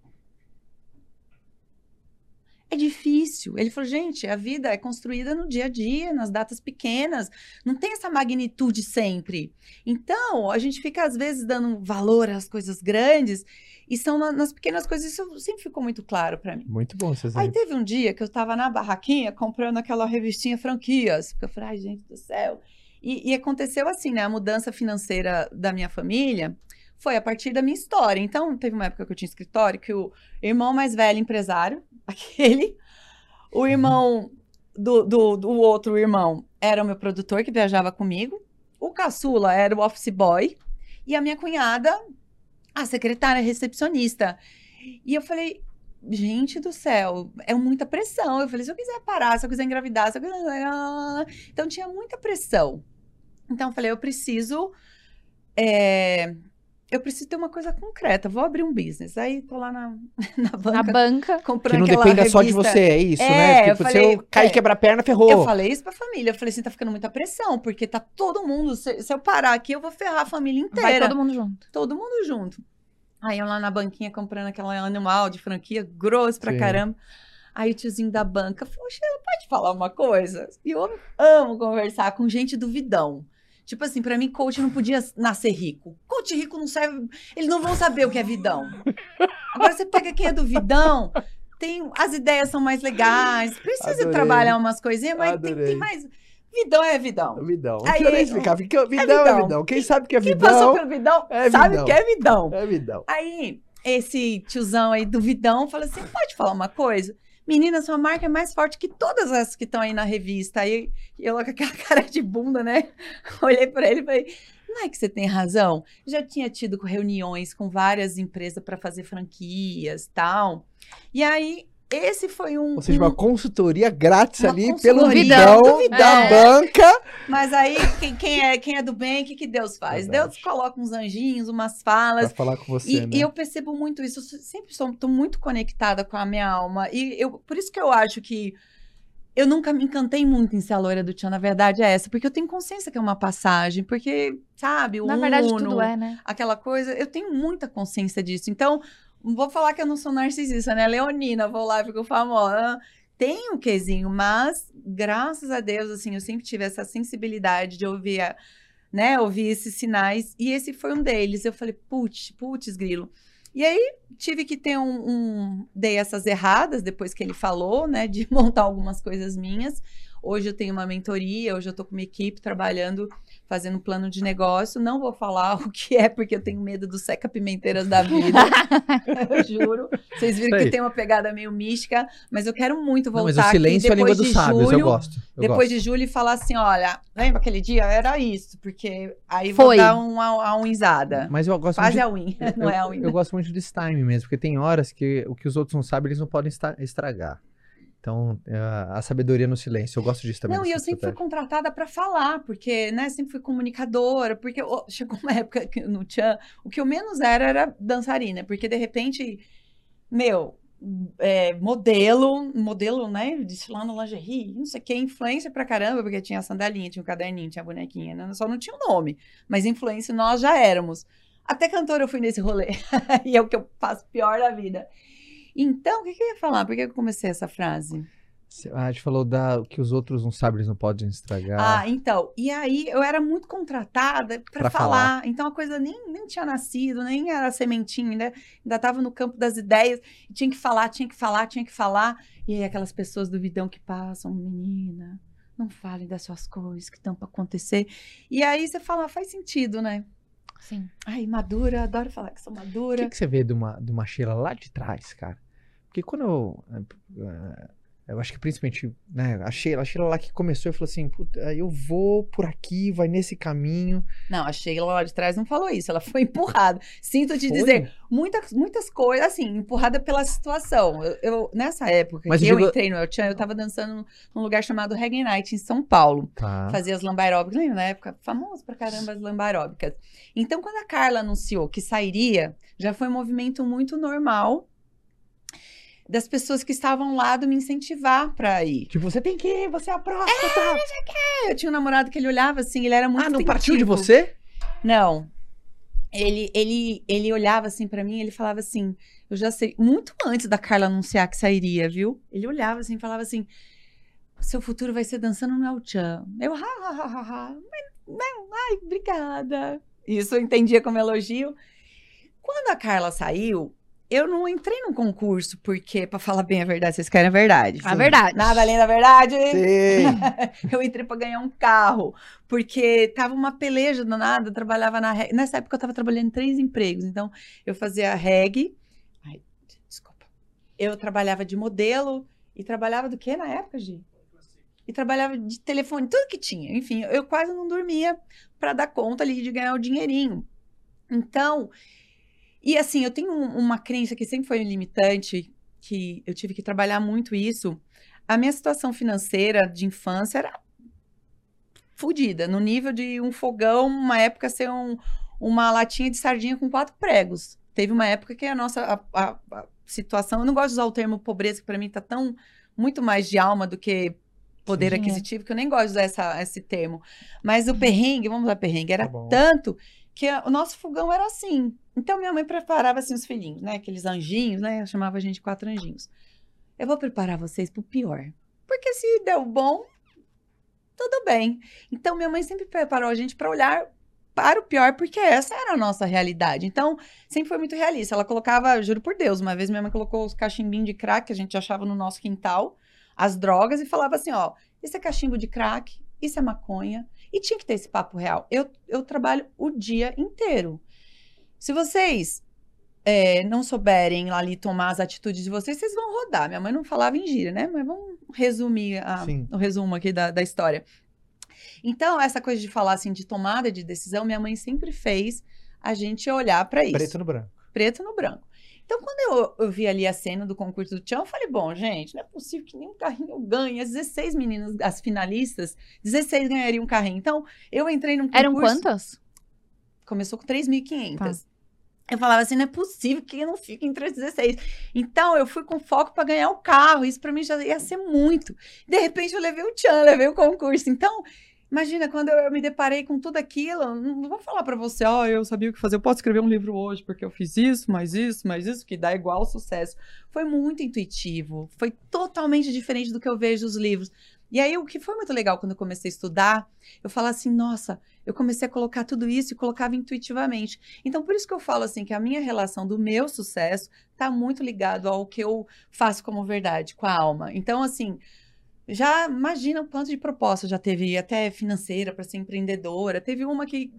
é difícil. Ele falou, gente, a vida é construída no dia a dia, nas datas pequenas. Não tem essa magnitude sempre. Então, a gente fica, às vezes, dando valor às coisas grandes. E são na- nas pequenas coisas. Isso sempre ficou muito claro para mim. Muito bom vocês Aí teve um dia que eu tava na barraquinha comprando aquela revistinha franquias. Porque eu falei, ai, gente do céu. E, e aconteceu assim, né? A mudança financeira da minha família foi a partir da minha história. Então, teve uma época que eu tinha escritório que o irmão mais velho, empresário, aquele, o irmão do, do, do outro irmão era o meu produtor que viajava comigo, o caçula era o office boy, e a minha cunhada, a secretária recepcionista. E eu falei, gente do céu, é muita pressão. Eu falei, se eu quiser parar, se eu quiser engravidar, se eu quiser. Então tinha muita pressão. Então eu falei, eu preciso. é, Eu preciso ter uma coisa concreta, vou abrir um business. Aí tô lá na, na banca Na banca. comprando Que não dependa só de revista. você, é isso, É, né? eu Tipo, falei, se eu cair é. e quebrar a perna, ferrou. Eu falei isso pra família. Eu falei assim, tá ficando muita pressão, porque tá todo mundo. Se, se eu parar aqui, eu vou ferrar a família inteira. Vai todo mundo junto. todo mundo junto. Aí eu lá na banquinha comprando aquela animal de franquia grosso pra Sim. caramba. Aí o tiozinho da banca falou: pode falar uma coisa? E eu amo conversar com gente duvidão. Tipo assim, pra mim, coach não podia nascer rico. Coach rico não serve. Eles não vão saber o que é vidão. Agora você pega quem é do vidão, tem, as ideias são mais legais, precisa Adorei. trabalhar umas coisinhas, mas tem, tem mais. Vidão é vidão. Vidão. Não Aí, nem eu- explicar. Vidão, vidão é vidão. vidão. Quem sabe que é Quem passou vidão, pelo vidão é sabe vidão. que é vidão. é vidão. Aí, esse tiozão aí do Vidão falou assim: pode falar uma coisa? Menina, sua marca é mais forte que todas as que estão aí na revista. Aí eu com aquela cara de bunda, né? Olhei pra ele e falei: não é que você tem razão? Já tinha tido reuniões com várias empresas para fazer franquias tal. E aí, esse foi um. Ou seja, um- uma consultoria grátis Uma ali pelo consultoria vidão do vidão. da É. banca. Mas aí, quem, quem é, quem é do bem, o que, que Deus faz? Verdade. Deus coloca uns anjinhos, umas Pra falas. falar com você, E, né? e eu percebo muito isso, eu sempre sou tô muito conectada com a minha alma. E eu, por isso que eu acho que eu nunca me encantei muito em ser a loira do Tchan, na verdade é essa, porque eu tenho consciência que é uma passagem, porque, sabe, o Na verdade, Uno, tudo é, né? aquela coisa, eu tenho muita consciência disso. Então, não vou falar que eu não sou narcisista, né? Leonina, vou lá, fico famosa. Tem um quesinho, mas graças a Deus, assim, eu sempre tive essa sensibilidade de ouvir, a- né, ouvir esses sinais, e esse foi um deles. Eu falei, putz, putz, grilo. E aí tive que ter um, um- dei essas erradas depois que ele falou, né, de montar algumas coisas minhas. Hoje eu tenho uma mentoria, hoje eu tô com uma equipe trabalhando, fazendo um plano de negócio. Não vou falar o que é, porque eu tenho medo do seca pimenteiras da vida. eu juro. Vocês viram Sei. que tem uma pegada meio mística, mas eu quero muito Não, voltar mas o silêncio é a aqui língua depois dos de sábios, julho, eu gosto. Eu depois gosto. de julho e falar assim, olha, lembra aquele dia? Era isso, porque aí Foi. vou dar uma unzada. Mas eu gosto Quase muito a win, não é a eu, win. eu gosto muito desse time mesmo, porque tem horas que o que os outros não sabem, eles não podem estragar. Então, é, a sabedoria no silêncio, eu gosto disso também. Não, e eu dessa sempre fui estratégia. contratada para falar, porque, né, sempre fui comunicadora, porque ô, chegou uma época que no Tchan, o que eu menos era era dançarina, porque de repente, meu, é, modelo, modelo, né, desfilando lingerie, não sei o que, influência pra caramba, porque tinha a sandalinha, tinha o caderninho, tinha a bonequinha, né, só não tinha o nome, mas influência nós já éramos. Até cantora eu fui nesse rolê, e é o que eu faço pior da vida. Então, o que, que eu ia falar? Por que eu comecei essa frase? A gente falou da, que os outros não sabem, eles não podem estragar. Ah, então. E aí eu era muito contratada Pra para falar. falar. Então a coisa nem, nem tinha nascido, nem era sementinha, ainda ainda estava no campo das ideias. Tinha que falar, tinha que falar, tinha que falar. E aí aquelas pessoas do vidão que passam, menina, não falem das suas coisas que estão para acontecer. E aí você fala, faz sentido, né? Sim. Ai, madura, adoro falar que sou O madura. que, que você vê de uma, de uma Sheila lá de trás, cara? Porque quando eu. eh, Eu acho que principalmente, né, a Sheila, a Sheila lá que começou e falou assim, Puta, eu vou por aqui, vai nesse caminho. Não, a Sheila lá de trás não falou isso, ela foi empurrada. Sinto te Foi? dizer, muitas, muitas coisas, assim, empurrada pela situação. Eu, eu- nessa época Mas que eu eu digo- entrei no El Chan, eu tava dançando num lugar chamado Reggae Night, em São Paulo. Tá. Fazia as lamba aeróbicas, lembra na época? Famoso pra caramba as lamba aeróbicas. Então, quando a Carla anunciou que sairia, já foi um movimento muito normal das pessoas que estavam lá do me incentivar pra ir. Tipo, você tem que ir, você é a próxima, tá? Eu tinha um namorado que ele olhava assim, ele era muito Ah, não partiu de você? Não. Ele, ele, ele olhava assim pra mim, ele falava assim, eu já sei, muito antes da Carla anunciar que sairia, viu? Ele olhava assim, falava assim, seu futuro vai ser dançando no El Chan. Eu, ha, ha, ha, ha, ha. Mas, não, ai, obrigada. Isso eu entendia como elogio. Quando a Carla saiu, eu não entrei num concurso, porque, pra falar bem a verdade, vocês querem a verdade. A verdade. Nada além da verdade. Sim. eu entrei pra ganhar um carro, porque tava uma peleja danada, eu trabalhava na reg. Nessa época eu tava trabalhando em três empregos, então eu fazia reg. Ai, desculpa. Eu trabalhava de modelo e trabalhava do que na época, Gi? E trabalhava de telefone, tudo que tinha. Enfim, eu quase não dormia pra dar conta ali de ganhar o dinheirinho. Então, e assim, eu tenho um- uma crença que sempre foi limitante, que eu tive que trabalhar muito isso. A minha situação financeira de infância era fodida, no nível de um fogão, uma época ser um- uma latinha de sardinha com quatro pregos. Teve uma época que a nossa a- a- a situação, eu não gosto de usar o termo pobreza, que para mim tá tão muito mais de alma do que poder Sim, é. aquisitivo, que eu nem gosto de usar essa- esse termo. Mas o perrengue, vamos usar perrengue, era Tá tanto que a- o nosso fogão era assim. Então minha mãe preparava assim os filhinhos, né? Aqueles anjinhos, né? Eu chamava a gente quatro anjinhos. Eu vou preparar vocês pro pior. Porque se deu bom, tudo bem. Então minha mãe sempre preparou a gente para olhar para o pior, porque essa era a nossa realidade. Então, sempre foi muito realista. Ela colocava, juro por Deus, uma vez minha mãe colocou os cachimbinhos de crack que a gente achava no nosso quintal, as drogas, e falava assim: ó, isso é cachimbo de crack, isso é maconha. E tinha que ter esse papo real. Eu, eu trabalho o dia inteiro. Se vocês é, não souberem lá ali tomar as atitudes de vocês, vocês vão rodar. Minha mãe não falava em gíria, né? Mas vamos resumir a- o resumo aqui da, da história. Então, essa coisa de falar assim de tomada de decisão, minha mãe sempre fez a gente olhar para isso Preto no branco. preto no branco. Então, quando eu, eu vi ali a cena do concurso do Tchan, eu falei, bom, gente, não é possível que nenhum carrinho ganhe. As 16 meninas, as finalistas, 16 ganhariam um carrinho. Então, eu entrei num concurso... Eram quantas? Começou com 3.500. Eu falava assim, não é possível que eu não fique entre as 16. Então, eu fui com foco para ganhar o carro. Isso para mim já ia ser muito. De repente, eu levei o Tchan, levei o concurso. Então, imagina, quando eu, eu me deparei com tudo aquilo, não vou falar para você, ó, eu sabia o que fazer. Eu posso escrever um livro hoje porque eu fiz isso, mais isso, mais isso, que dá igual sucesso. Foi muito intuitivo. Foi totalmente diferente do que eu vejo nos livros. E aí, o que foi muito legal quando eu comecei a estudar, eu falo assim, nossa, eu comecei a colocar tudo isso e colocava intuitivamente. Então, por isso que eu falo assim, que a minha relação do meu sucesso está muito ligado ao que eu faço como verdade, com a alma. Então, assim, já imagina o quanto de proposta já teve, até financeira, para ser empreendedora. Teve uma que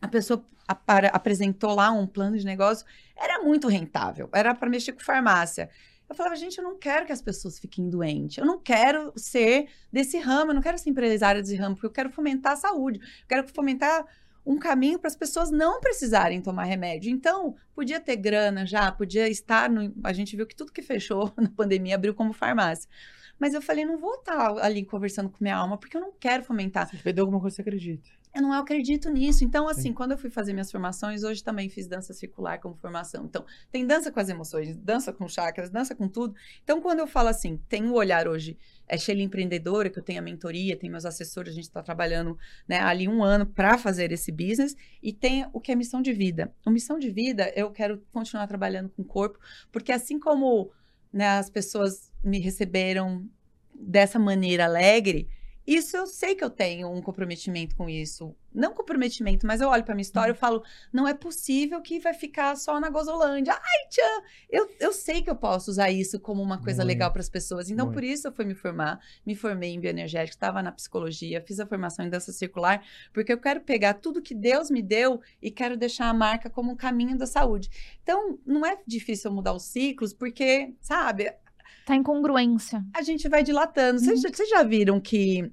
a pessoa apresentou lá um plano de negócio, era muito rentável, era para mexer com farmácia. Eu falava, gente, eu não quero que as pessoas fiquem doentes. Eu não quero ser desse ramo, eu não quero ser empresária desse ramo, porque eu quero fomentar a saúde. Eu quero fomentar um caminho para as pessoas não precisarem tomar remédio. Então, podia ter grana já, podia estar no. A gente viu que tudo que fechou na pandemia abriu como farmácia. Mas eu falei, não vou estar ali conversando com minha alma, porque eu não quero fomentar. Você perdeu alguma coisa que você acredita. Eu não acredito nisso. Então, assim, Sim. quando eu fui fazer minhas formações, hoje também fiz dança circular como formação. Então, tem dança com as emoções, dança com chakras, dança com tudo. Então, quando eu falo assim, tem o olhar hoje, é Sheila empreendedora, que eu tenho a mentoria, tem meus assessores, a gente está trabalhando né, ali um ano para fazer esse business, e tem o que é missão de vida. O missão de vida, eu quero continuar trabalhando com o corpo, porque assim como né, as pessoas me receberam dessa maneira alegre, isso eu sei que eu tenho um comprometimento com isso. Não comprometimento, mas eu olho para minha história e falo: não é possível que vai ficar só na Gozolândia. Ai, tchan! Eu, eu sei que eu posso usar isso como uma coisa Muito, legal para as pessoas. Então, muito. por isso eu fui me formar. Me formei em bioenergética, estava na psicologia, fiz a formação em dança circular, porque eu quero pegar tudo que Deus me deu e quero deixar a marca como um caminho da saúde. Então, não é difícil mudar os ciclos, porque, sabe, Tá incongruência. a gente vai dilatando. Uhum. Vocês, já- vocês já viram que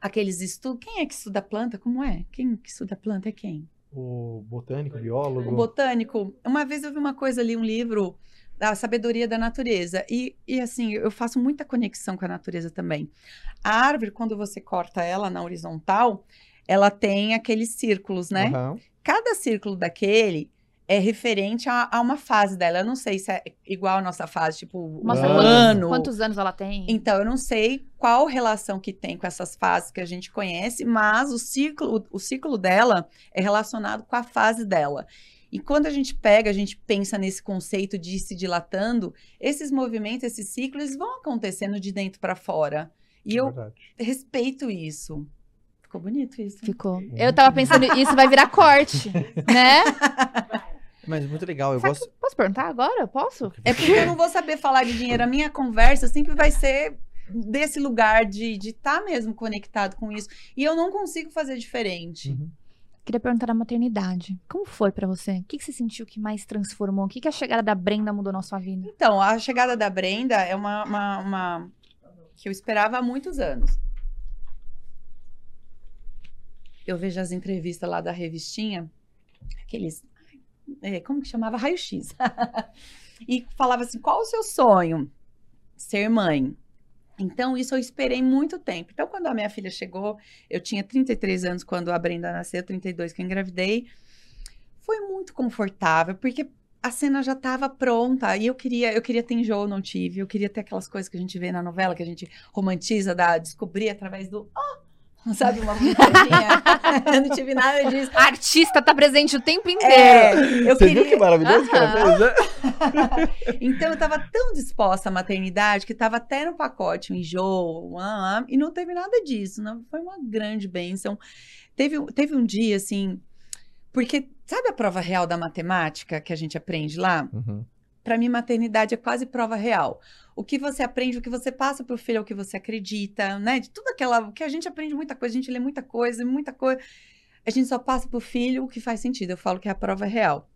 aqueles estudos. Quem é que estuda planta? Como é? Quem que estuda planta é quem? O botânico, o biólogo. O botânico. Uma vez eu vi uma coisa ali, um livro da sabedoria da natureza. E, e assim, eu faço muita conexão com a natureza também. A árvore, quando você corta ela na horizontal, ela tem aqueles círculos, né? Aham. Cada círculo daquele é referente a, a uma fase dela. Eu não sei se é igual a nossa fase, tipo, Mostra um Quantos- ano. Quantos anos ela tem? Então, eu não sei qual relação que tem com essas fases que a gente conhece, mas o ciclo, o, o ciclo dela é relacionado com a fase dela. E quando a gente pega, a gente pensa nesse conceito de ir se dilatando, esses movimentos, esses ciclos vão acontecendo de dentro para fora. E eu Verdade. respeito isso. Ficou bonito isso. Ficou. Eu tava pensando, isso vai virar corte, né? Mas muito legal, eu Sabe gosto. Posso perguntar agora? Posso? É porque eu não vou saber falar de dinheiro. A minha conversa sempre vai ser desse lugar de estar mesmo conectado com isso. E eu não consigo fazer diferente. Uhum. Queria perguntar da maternidade. Como foi pra você? O que, que você sentiu que mais transformou? O que, que a chegada da Brenda mudou na sua vida? Então, a chegada da Brenda é uma, uma, uma- que eu esperava há muitos anos. Eu vejo as entrevistas lá da revistinha, aqueles. é, como que chamava? Raio-X. e falava assim: qual o seu sonho? Ser mãe. Então, isso eu esperei muito tempo. Então, quando a minha filha chegou, eu tinha 33 anos quando a Brenda nasceu, 32 que eu engravidei. Foi muito confortável, porque a cena já estava pronta e eu queria, eu queria ter enjoo, não tive. Eu queria ter aquelas coisas que a gente vê na novela, que a gente romantiza, da descobrir através do. Oh! Sabe, uma eu não tive nada disso. A artista tá presente o tempo inteiro. É, eu Você queria. viu que maravilhoso que ela fez, né? Então eu tava tão disposta à maternidade que tava até no pacote um enjoo, ah, e não teve nada disso, não foi uma grande bênção. Teve, um- teve um dia assim, porque sabe a prova real da matemática que a gente aprende lá? Uhum. Para mim, maternidade é quase prova real. O que você aprende, o que você passa pro filho, é o que você acredita, né? De tudo aquela. que a gente aprende muita coisa, a gente lê muita coisa, muita coisa. A gente só passa pro filho o que faz sentido. Eu falo que é a prova real.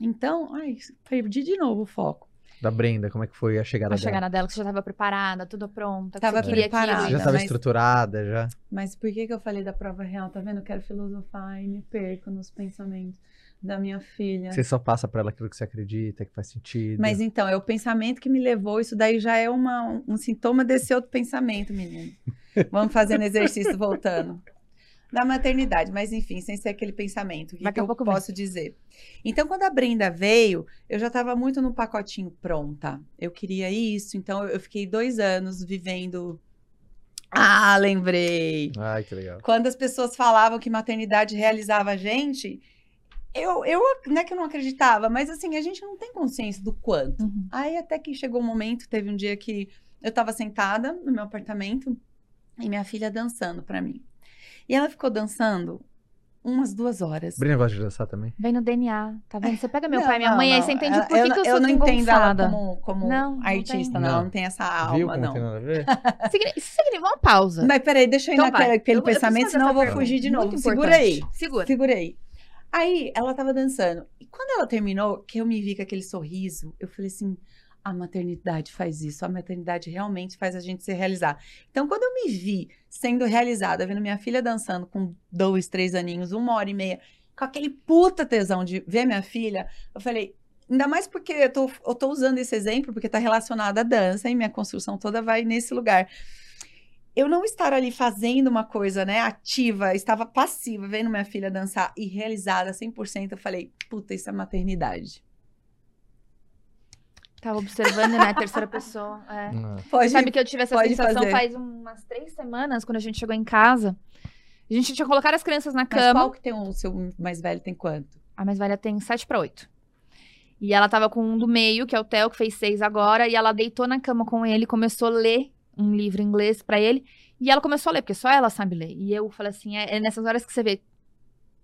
Então, ai, perdi de novo o foco. Da Brenda, como é que foi a chegada A dela? chegada dela, que você já tava preparada, tudo pronta. que Tava você queria preparada. aquilo. Já estava estruturada, já. Mas por que, que eu falei da prova real? Tá vendo? Eu quero filosofar e me perco nos pensamentos da minha filha. Você só passa pra ela aquilo que você acredita, que faz sentido. Mas então, é o pensamento que me levou, isso daí já é uma, um sintoma desse outro pensamento, menino. Vamos fazendo exercício voltando. Da maternidade, mas enfim, sem ser aquele pensamento. O que, Daqui que eu pouco vem. posso dizer? Então, quando a Brenda veio, eu já estava muito no pacotinho pronta. Eu queria isso, então eu fiquei dois anos vivendo. Ah, lembrei! Ai, que legal. quando as pessoas falavam que maternidade realizava a gente, eu, eu não é que eu não acreditava, mas assim, a gente não tem consciência do quanto. Uhum. Aí até que chegou um momento, teve um dia que eu tava sentada no meu apartamento e minha filha dançando pra mim. E ela ficou dançando umas duas horas. Brenda gosta de dançar também? Vem no DNA, tá vendo? Você pega meu Não, pai e minha não, mãe, aí não. você entende Ela- por que, que eu sou não entendo ela como, como Não, artista, não. Não. Não tem essa Viu alma, como não. tem nada a ver? Isso significa uma pausa. Mas peraí, deixa eu ir Então naquele vai. Eu- eu pensamento, senão eu vou pergunta. fugir de Muito novo. Segura aí. importante. Segura. Segurei. Aí ela tava dançando. E quando ela terminou, que eu me vi com aquele sorriso, eu falei assim: a maternidade faz isso, a maternidade realmente faz a gente se realizar. Então, quando eu me vi sendo realizada, vendo minha filha dançando com dois, três aninhos, uma hora e meia, com aquele puta tesão de ver minha filha, eu falei. Ainda mais porque eu tô, eu tô usando esse exemplo, porque tá relacionado à dança e minha construção toda vai nesse lugar eu não estar ali fazendo uma coisa, né, ativa, estava passiva, vendo minha filha dançar e realizada 100%, eu falei, puta, isso é maternidade. Tava observando, né? Terceira pessoa. É. Ah. Pode, Sabe que eu tive essa sensação fazer. faz umas três semanas, quando a gente chegou em casa. A gente tinha colocado as crianças na mas cama. qual que tem o seu mais velho tem quanto? A mais velha tem sete pra oito. E ela tava com um do meio, que é o Theo, que fez seis agora. E ela deitou na cama com ele, começou a ler um livro em inglês pra ele. E ela começou a ler, porque só ela sabe ler. E eu falei assim, é, é nessas horas que você vê,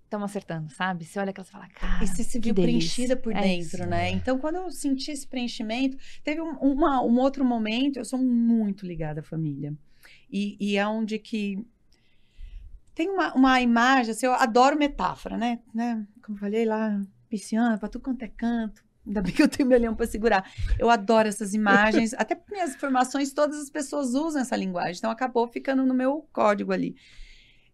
estão acertando, sabe? Você olha aquelas e fala, cara, E você se viu preenchida por É dentro, isso. né? Então, quando eu senti esse preenchimento, teve um, uma- um outro momento, eu sou muito ligada à família. E, e é onde que tem uma, uma imagem, assim, eu adoro metáfora, né? né? Como eu falei lá, pisciana, para tudo quanto é canto. Ainda bem que eu tenho meu leão para segurar. Eu adoro essas imagens. Até minhas formações, todas as pessoas usam essa linguagem. Então, acabou ficando no meu código ali.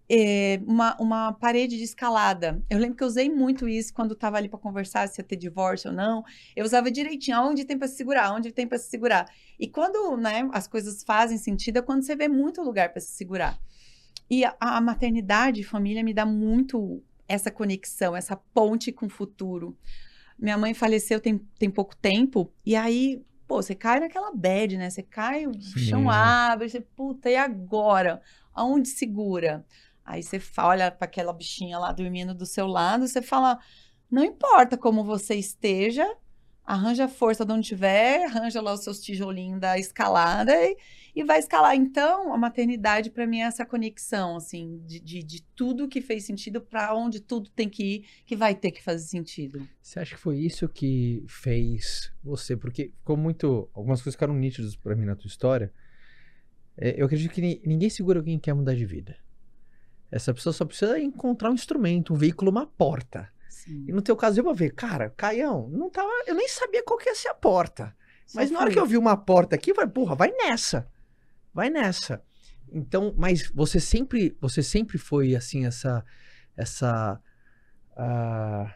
É, uma, uma parede de escalada. Eu lembro que eu usei muito isso quando estava ali para conversar se ia ter divórcio ou não. Eu usava direitinho, aonde tem para se segurar, onde tem para se segurar. E quando né, as coisas fazem sentido é quando você vê muito lugar para se segurar. E a, a maternidade, família, me dá muito essa conexão, essa ponte com o futuro. Minha mãe faleceu tem, tem pouco tempo, e aí, pô, você cai naquela bad, né? Você cai, o Sim. chão abre, você, puta, e agora? Aonde segura? Aí você olha para aquela bichinha lá dormindo do seu lado, você fala: não importa como você esteja, arranja força de onde tiver, arranja lá os seus tijolinhos da escalada e, e vai escalar. Então, a maternidade para mim é essa conexão, assim, de, de, de tudo que fez sentido para onde tudo tem que ir, que vai ter que fazer sentido. Você acha que foi isso que fez você? Porque ficou muito. Algumas coisas ficaram nítidas pra mim na tua história. É, eu acredito que ni- ninguém segura alguém que quer mudar de vida. Essa pessoa só precisa encontrar um instrumento, um veículo, uma porta. Sim. E no teu caso, eu vou ver, cara, Caião, não tava. Eu nem sabia qual que ia ser a porta. Mas na hora que eu vi uma porta aqui, eu falei, porra, vai nessa. Vai nessa. Então, mas você sempre, você sempre foi assim, essa. Essa. ah,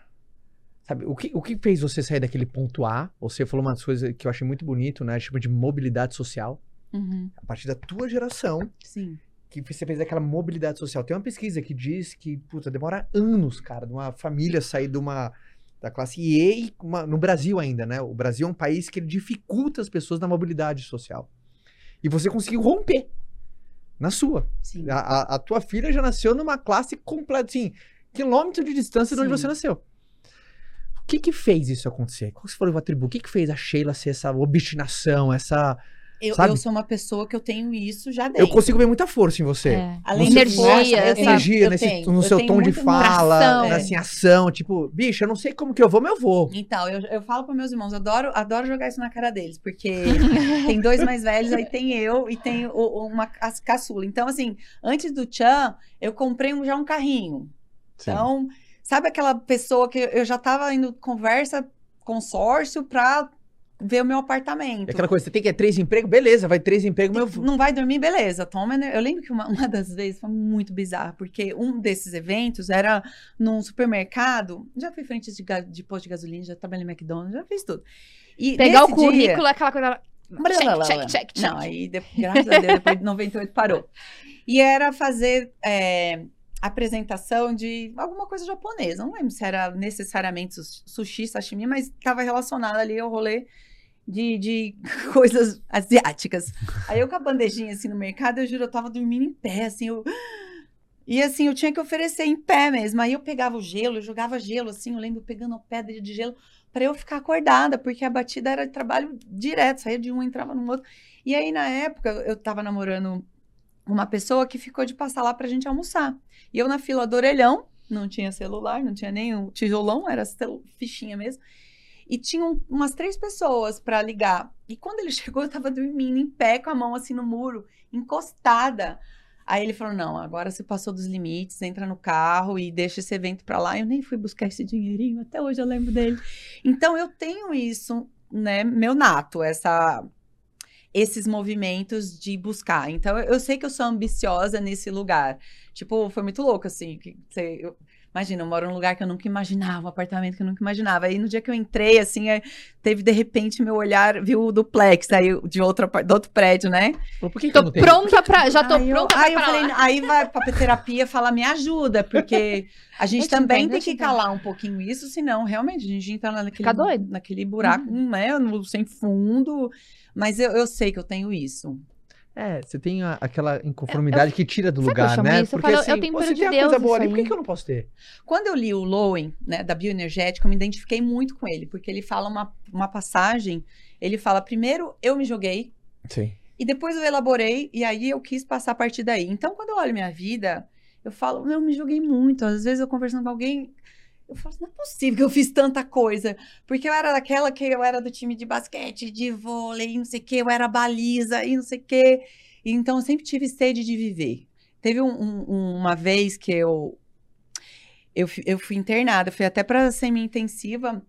sabe, o que, o que fez você sair daquele ponto A? Você falou umas coisas que eu achei muito bonito, né? Chama de mobilidade social. Uhum. A partir da tua geração, Sim. que você fez aquela mobilidade social. Tem uma pesquisa que diz que, puta, demora anos, cara, de uma família sair de uma da classe E e uma- no Brasil ainda, né? O Brasil é um país que ele dificulta as pessoas na mobilidade social. E você conseguiu romper na sua. Sim. A, a- a tua filha já nasceu numa classe completa, assim, quilômetro de distância de onde Sim. você nasceu. O que que fez isso acontecer? Qual que foi o atributo? O que que fez a Sheila ser essa obstinação, essa... Eu, Sabe? eu sou uma pessoa que eu tenho isso já dentro. Eu consigo ver muita força em você. É. Além de Energia, energia, eu nesse, tenho. no Eu seu tom de fala, ação. na assim, ação, tipo, bicho, eu não sei como que eu vou, mas eu vou. Então, eu, eu falo para meus irmãos, eu adoro, adoro jogar isso na cara deles, porque tem dois mais velhos, aí tem eu e tem o- uma ca- caçula. Então, assim, antes do Tchan, eu comprei um- já um carrinho. Então, sabe aquela pessoa que eu já tava indo conversa, consórcio, pra ver o meu apartamento. É aquela coisa, você tem que ter três empregos, beleza, vai três empregos, mas eu vou. Não vai dormir, beleza. Toma. Eu lembro que uma, uma das vezes foi muito bizarro, porque um desses eventos era num supermercado. Já fui frente de, de posto de gasolina, já trabalhei no McDonald's, já fiz tudo. E Pegar o nesse dia- currículo, aquela coisa. Check, check, check, check. Não, aí, de- graças a Deus, depois de 98 parou. E era fazer é, apresentação de alguma coisa japonesa. Não lembro se era necessariamente sus- sushi, sashimi, mas estava relacionado ali ao rolê de, de coisas asiáticas. Aí eu com a bandejinha assim no mercado, eu juro, eu tava dormindo em pé, assim, eu... E assim, eu tinha que oferecer em pé mesmo. Aí eu pegava o gelo, eu jogava gelo, assim, eu lembro pegando pedra de gelo para eu ficar acordada, porque a batida era de trabalho direto, saía de um, entrava no outro. E aí, na época, eu tava namorando uma pessoa que ficou de passar lá pra gente almoçar. E eu na fila do orelhão, não tinha celular, não tinha nem o tijolão, era fichinha mesmo. E tinham umas três pessoas pra ligar. E quando ele chegou, eu tava dormindo em pé, com a mão assim no muro, encostada. Aí ele falou: Não, agora você passou dos limites, entra no carro e deixa esse evento pra lá. Eu nem fui buscar esse dinheirinho, até hoje eu lembro dele. Então eu tenho isso, né, meu nato, essa esses movimentos de buscar. Então eu, sei que eu sou ambiciosa nesse lugar. Tipo, foi muito louco assim, que eu- Imagina, eu moro num lugar que eu nunca imaginava, um apartamento que eu nunca imaginava. Aí no dia que eu entrei, assim, aí, teve de repente meu olhar, viu o duplex aí de outro, do outro prédio, né? Por que, que eu Tô tenho? pronta pra. Já tô aí eu, pronta aí pra eu falar. falei, aí vai pra terapia falar, me ajuda, porque a gente Eu também entendo, tem eu te que entendo. calar um pouquinho isso, senão realmente a gente entra naquele, Fica doido. naquele buraco, né, no, sem fundo. Mas eu, eu sei que eu tenho isso. É, você tem a- aquela inconformidade que tira do eu lugar, né? isso? Eu falo, eu tenho pô, de tem a Deus coisa boa ali, por que, que eu não posso ter? Quando eu li o Lowen, né, da bioenergética, eu me identifiquei muito com ele, porque ele fala uma, uma passagem, ele fala, primeiro eu me joguei, Sim. E depois eu elaborei e aí eu quis passar a partir daí. Então, quando eu olho minha vida, eu falo, eu me joguei muito. Às vezes eu conversando com alguém, eu falo, não é possível que eu fiz tanta coisa. Porque eu era daquela que eu era do time de basquete, de vôlei, não sei o quê, eu era baliza e não sei o quê. Então, eu sempre tive sede de viver. Teve um- um- uma vez que eu, eu, eu fui internada, fui até para semi-intensiva.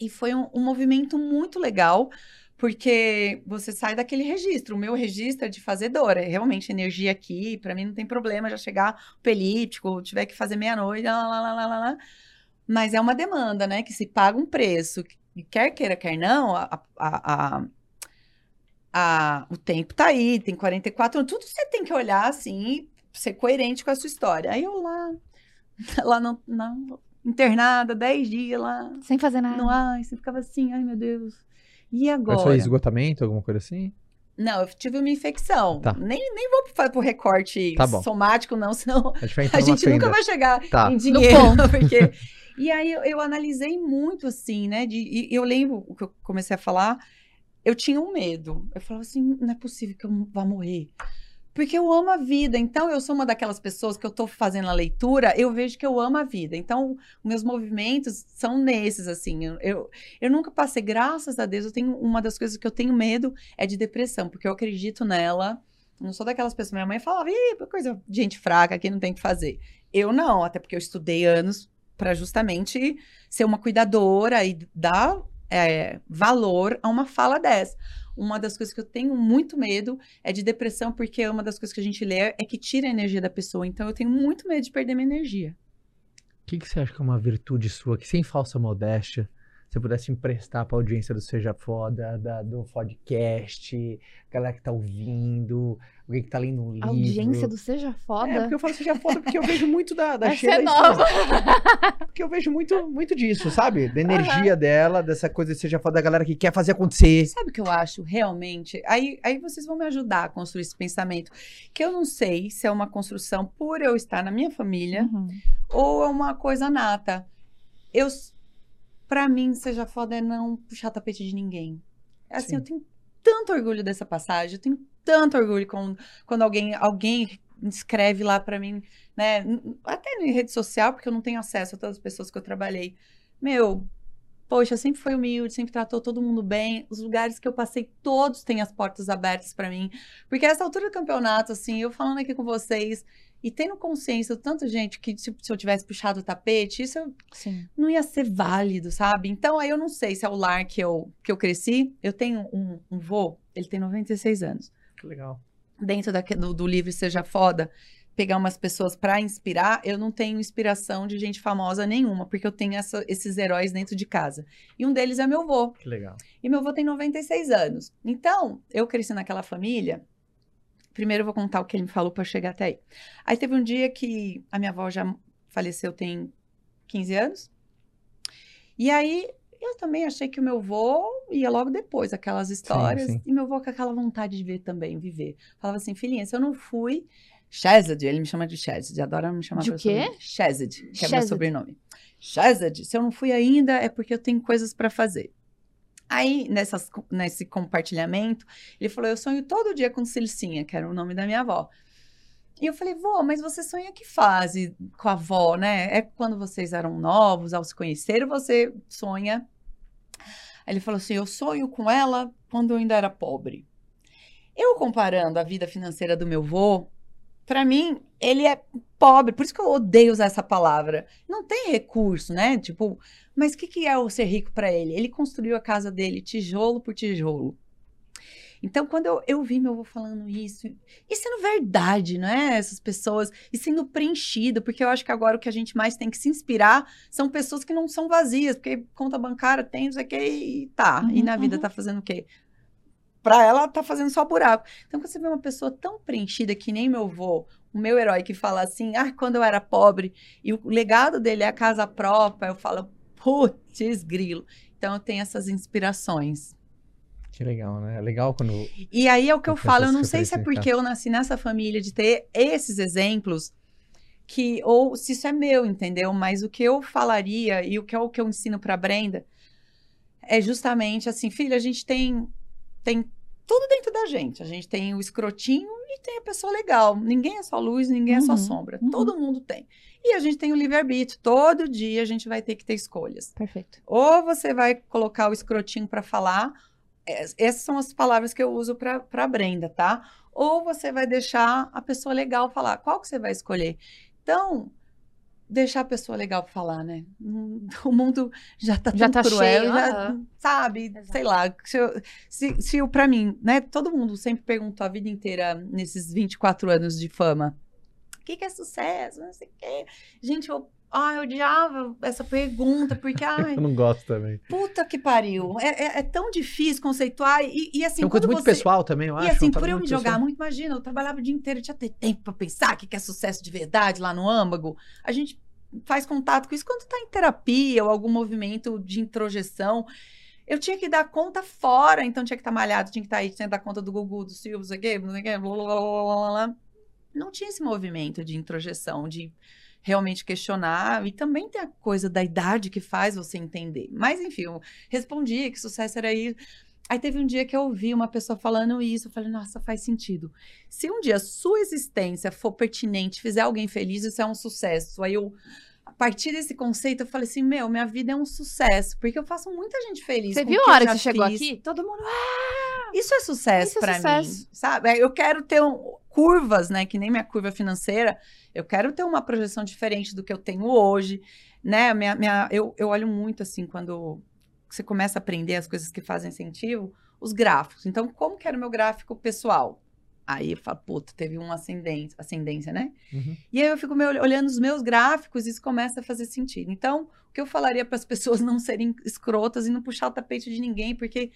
E foi um, um movimento muito legal, porque você sai daquele registro. O meu registro é de fazedora, é realmente energia aqui, para mim não tem problema já chegar o pelíptico, tiver que fazer meia-noite, lá, lá, lá, lá, lá, lá. Mas é uma demanda, né? Que se paga um preço. E quer queira, quer não, a, a, a, a, o tempo tá aí, tem 44 anos, tudo você tem que olhar assim, ser coerente com a sua história. Aí eu lá, lá não, não internada, 10 dias lá. Sem fazer nada. No ar, você ficava assim, ai meu Deus. E Mas agora? foi esgotamento, alguma coisa assim? Não, eu tive uma infecção. Tá. Nem, nem vou para pro recorte Tá somático, não, senão A gente a gente nunca vai chegar Tá. em dinheiro, porque... E aí eu, eu analisei muito, assim, né? De, e eu lembro o que eu comecei a falar, eu tinha um medo. Eu falava assim, não é possível que eu vá morrer. Porque eu amo a vida. Então, eu sou uma daquelas pessoas que eu tô fazendo a leitura, eu vejo que eu amo a vida. Então, meus movimentos são nesses, assim. Eu, eu, eu nunca passei, graças a Deus, eu tenho uma das coisas que eu tenho medo é de depressão, porque eu acredito nela. Não sou daquelas pessoas. Minha mãe falava, Ih, coisa de gente fraca que não tem o que fazer. Eu não, até porque eu estudei anos para justamente ser uma cuidadora e dar é, valor a uma fala dessa. Uma das coisas que eu tenho muito medo é de depressão, porque uma das coisas que a gente lê é que tira a energia da pessoa. Então eu tenho muito medo de perder minha energia. O que, que você acha que é uma virtude sua, que sem falsa modéstia, você pudesse emprestar pra audiência do Seja Foda, da- do podcast, galera que tá ouvindo, alguém que tá lendo um livro. A audiência do Seja Foda. É, porque eu falo Seja Foda porque eu vejo muito da, da Essa Sheila é nova. Porque eu vejo muito, muito disso, sabe? Da energia dela, dessa coisa de Seja Foda da galera que quer fazer acontecer. Sabe o que eu acho realmente? Aí, aí vocês vão me ajudar a construir esse pensamento. Que eu não sei se é uma construção por eu estar na minha família Uhum. ou é uma coisa nata. Eu, para mim, seja foda é não puxar tapete de ninguém. Assim, Sim. eu tenho tanto orgulho dessa passagem, eu tenho tanto orgulho quando, quando alguém, alguém escreve lá pra mim, né? Até em rede social, porque eu não tenho acesso a todas as pessoas que eu trabalhei. Meu, poxa, sempre foi humilde, sempre tratou todo mundo bem. Os lugares que eu passei, todos têm as portas abertas pra mim. Porque essa altura do campeonato, assim, eu falando aqui com vocês e tendo consciência de tanta gente que, tipo, se eu tivesse puxado o tapete, isso eu- não ia ser válido, sabe? Então, aí eu não sei se é o lar que eu, que eu cresci. Eu tenho um, um vô, ele tem 96 anos. Que legal. Dentro daque- do, do livro Seja Foda, pegar umas pessoas pra inspirar, eu não tenho inspiração de gente famosa nenhuma, porque eu tenho essa- esses heróis dentro de casa. E um deles é meu vô. Que legal. E meu avô tem 96 anos. Então, eu cresci naquela família. Primeiro eu vou contar o que ele me falou para chegar até aí. Aí teve um dia que a minha avó já faleceu tem 15 anos. E aí eu também achei que o meu avô ia logo depois, aquelas histórias. sim. E meu avô com aquela vontade de ver também, viver. Falava assim, filhinha, se eu não fui. Shazad, ele me chama de Shazad, adora me chamar De o quê? Shazad, que é meu sobrenome. Shazad, se eu não fui ainda é porque eu tenho coisas para fazer. Aí, nessas, nesse compartilhamento, ele falou: Eu sonho todo dia com Cilicinha, que era o nome da minha avó. E eu falei, vô, mas você sonha que fase com a avó, né? É quando vocês eram novos, ao se conhecer, você sonha. Aí ele falou assim: Eu sonho com ela quando eu ainda era pobre. Eu comparando a vida financeira do meu vô, pra mim, ele é pobre, por isso que eu odeio usar essa palavra. Não tem recurso, né? Tipo, mas o que, que é o ser rico pra ele? Ele construiu a casa dele tijolo por tijolo. Então, quando eu, eu vi meu avô falando isso, e sendo verdade, não é? Essas pessoas, e sendo preenchido, porque eu acho que agora o que a gente mais tem que se inspirar são pessoas que não são vazias, porque conta bancária tem, não sei o que, e tá. e Uhum, na vida uhum. tá fazendo o quê? Pra ela, tá fazendo só buraco. Então, quando você vê uma pessoa tão preenchida que nem meu avô, o meu herói que fala assim, ah, quando eu era pobre, e o legado dele é a casa própria, eu falo, putz, grilo. Então, eu tenho essas inspirações. Que legal, né? É legal quando. E aí é o que eu Eu falo, eu não sei se é porque eu nasci nessa família de ter esses exemplos que ou se isso é meu, entendeu? Mas o que eu falaria e o que é o que eu ensino para Brenda é justamente assim, filha, a gente tem tem tudo dentro da gente. A gente tem o escrotinho e tem a pessoa legal. Ninguém é só luz, ninguém é só Uhum, sombra. uhum. Todo mundo tem. E a gente tem o livre-arbítrio. Todo dia a gente vai ter que ter escolhas. Perfeito. Ou você vai colocar o escrotinho para falar. Es- Essas são as palavras que eu uso para Brenda, tá? Ou você vai deixar a pessoa legal falar. Qual que você vai escolher? Então, deixar a pessoa legal falar, né? O mundo já tá Já tão tá cruel, cheio, já, sabe? Exato. Sei lá, se, eu, se, se pra mim, né? Todo mundo sempre perguntou a vida inteira, nesses 24 anos de fama, o que, que é sucesso? Não sei o quê. Gente, eu, ai, eu odiava essa pergunta, porque, ai, Eu não gosto também. puta que pariu. É, é- é tão difícil conceituar e, e assim, é uma coisa muito você... pessoal também, eu acho. E assim, uma por eu me muito jogar pessoal. muito, imagina, eu trabalhava o dia inteiro, eu tinha ter tempo pra pensar o que é sucesso de verdade lá no âmago. A gente faz contato com isso quando tá em terapia ou algum movimento de introjeção. Eu tinha que dar conta fora, então tinha que estar malhado, tinha que estar aí, tinha que dar conta do Gugu, do Silvio, não sei o quê, não sei o quê, blá, blá, blá, blá, blá, blá. Não tinha esse movimento de introjeção, de realmente questionar. E também tem a coisa da idade que faz você entender. Mas, enfim, eu respondia que sucesso era isso. Aí teve um dia que eu ouvi uma pessoa falando isso, eu falei, nossa, faz sentido. Se um dia sua existência for pertinente, fizer alguém feliz, isso é um sucesso. Aí eu, partir desse conceito, eu falei assim, meu, minha vida é um sucesso, porque eu faço muita gente feliz. Você viu a hora que você chegou fiz. aqui? Todo mundo. "Ah!" Isso é sucesso Isso é mim, sabe? Eu quero ter um- curvas, né, que nem minha curva financeira. Eu quero ter uma projeção diferente do que eu tenho hoje, né? Minha, minha, eu, eu olho muito assim quando você começa a aprender as coisas que fazem sentido, os gráficos. Então, como que era o meu gráfico pessoal? Aí eu falo, puta, teve uma ascendência, ascendência, né? Uhum. E aí eu fico olhando os meus gráficos e isso começa a fazer sentido. Então, o que eu falaria para as pessoas não serem escrotas e não puxar o tapete de ninguém, porque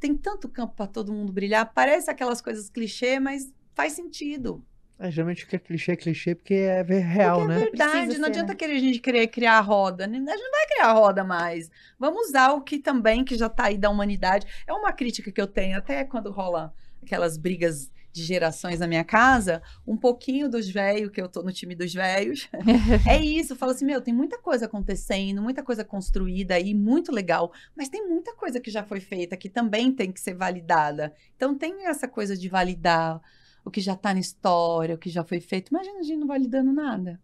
tem tanto campo para todo mundo brilhar. Parece aquelas coisas clichê, mas faz sentido. É, geralmente o que é clichê é clichê porque é ver- real, porque né? é verdade, Precisa não ser, adianta né? querer a gente querer criar a roda. né? A gente não vai criar a roda mais. Vamos usar o que também, que já tá aí da humanidade. É uma crítica que eu tenho, até quando rola aquelas brigas de gerações na minha casa, um pouquinho dos velhos, que eu tô no time dos velhos. é isso, eu falo assim, meu, tem muita coisa acontecendo, muita coisa construída aí, muito legal, mas tem muita coisa que já foi feita que também tem que ser validada. Então tem essa coisa de validar o que já tá na história, o que já foi feito. Imagina a gente não validando nada.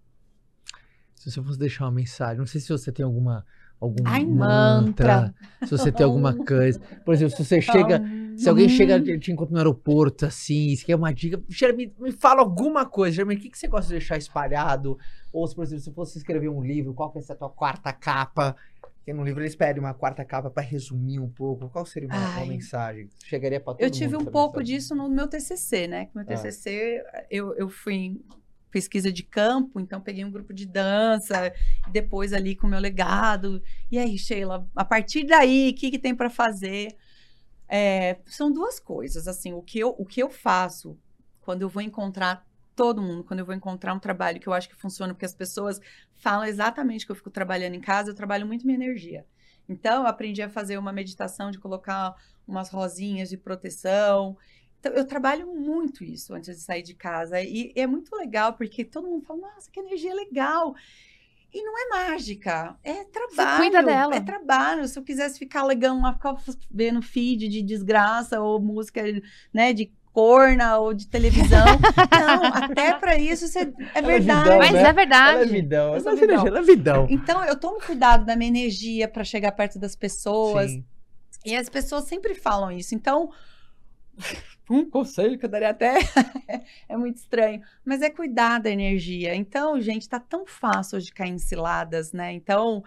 Se você fosse deixar uma mensagem, não sei se você tem alguma algum Ai, mantra, se você tem alguma coisa. Por exemplo, se você chega, se alguém chega e te encontra no aeroporto assim, se quer uma dica, me, me fala alguma coisa, Sheila, o que, que você gosta de deixar espalhado? Ou se, por exemplo, se fosse escrever um livro, qual que é essa tua quarta capa? Porque no livro eles pedem uma quarta capa para resumir um pouco. Qual seria uma, uma mensagem? Chegaria para todo Eu tive um pouco mensagem? disso no meu TCC, né? Que meu Ah. TCC, eu, eu fui em pesquisa de campo, então peguei um grupo de dança, depois ali com o meu legado. E aí, Sheila, a partir daí, o que, que tem para fazer? É, são duas coisas, assim, o que, eu, o que eu faço quando eu vou encontrar todo mundo, quando eu vou encontrar um trabalho que eu acho que funciona, porque as pessoas falam exatamente que eu fico trabalhando em casa, eu trabalho muito minha energia. Então, eu aprendi a fazer uma meditação de colocar umas rosinhas de proteção. Então, eu trabalho muito isso antes de sair de casa. E é muito legal, porque todo mundo fala, nossa, que energia legal. E não é mágica, é trabalho. cuida dela. É trabalho. Se eu quisesse ficar legal lá, ficar vendo feed de desgraça ou música, né, de corna ou de televisão. não, até para isso isso é, é Ela é verdade. vidão, Mas né? é Ela é verdade. vidão. Eu sou Essa vidão. energia, Ela é vidão. Então, eu tomo cuidado da minha energia para chegar perto das pessoas. Sim. E as pessoas sempre falam isso. Então, um conselho que eu daria até é muito estranho, mas é cuidar da energia. Então, gente, tá tão fácil hoje cair em ciladas, né? Então,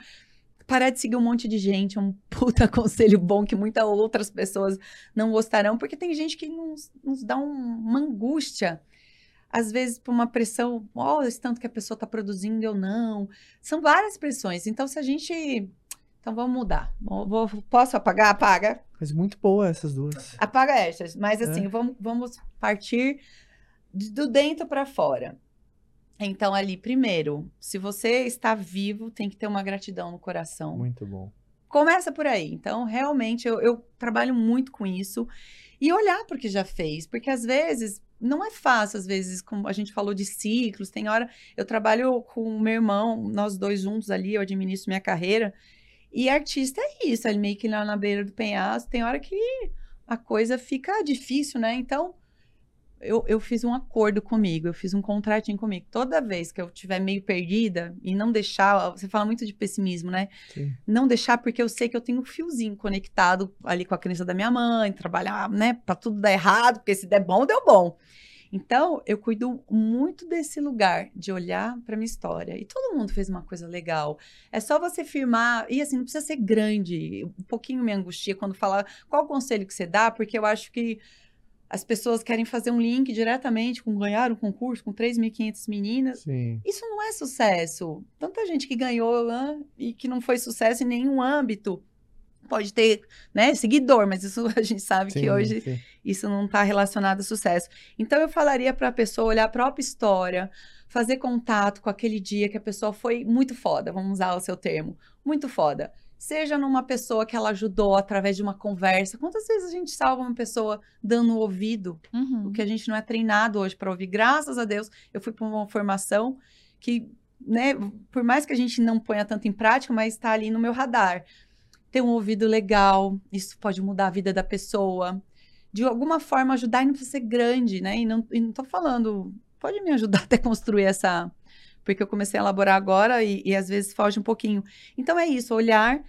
parar de seguir um monte de gente é um puta conselho bom que muitas outras pessoas não gostarão, porque tem gente que nos, nos dá um- uma angústia. Às vezes, por uma pressão, olha esse tanto que a pessoa está produzindo, eu não. São várias pressões. Então, se a gente. Então, vamos mudar. Vou- vou- posso apagar? Apaga. Mas muito boa essas duas. Apaga essas. Mas, assim, É. vamos, vamos partir do dentro para fora. Então, ali, primeiro, se você está vivo, tem que ter uma gratidão no coração. Muito bom. Começa por aí. Então, realmente, eu, eu trabalho muito com isso. E olhar para o que já fez. Porque, às vezes, não é fácil. Às vezes, como a gente falou de ciclos, tem hora... Eu trabalho com o meu irmão, nós dois juntos ali, eu administro minha carreira. E artista é isso, ele meio que lá na beira do penhasco. Tem hora que a coisa fica difícil, né? Então, eu, eu fiz um acordo comigo, eu fiz um contratinho comigo. Toda vez que eu estiver meio perdida e não deixar... Você fala muito de pessimismo, né? Sim. não deixar, porque eu sei que eu tenho um fiozinho conectado ali com a crença da minha mãe, trabalhar, né, pra tudo dar errado, porque se der bom, deu bom. Então, eu cuido muito desse lugar de olhar para minha história. E todo mundo fez uma coisa legal. É só você firmar, e assim, não precisa ser grande. Um pouquinho me angustia quando falar qual o conselho que você dá, porque eu acho que as pessoas querem fazer um link diretamente com ganhar um concurso com 3.500 meninas. Sim. Isso não é sucesso. Tanta gente que ganhou e que não foi sucesso em nenhum âmbito. Pode ter, né, seguidor, mas isso a gente sabe sim, que hoje sim. isso não está relacionado a sucesso. Então eu falaria para a pessoa olhar a própria história, fazer contato com aquele dia que a pessoa foi muito foda, vamos usar o seu termo, muito foda. Seja numa pessoa que ela ajudou através de uma conversa. Quantas vezes a gente salva uma pessoa dando o ouvido? Uhum. O que a gente não é treinado hoje para ouvir. Graças a Deus, eu fui para uma formação que, né, por mais que a gente não ponha tanto em prática, mas está ali no meu radar. Ter um ouvido legal, isso pode mudar a vida da pessoa. De alguma forma ajudar, e não precisa ser grande, né? E não, e não tô falando, pode me ajudar até construir essa. Porque eu comecei a elaborar agora e, e às vezes foge um pouquinho. Então é isso, olhar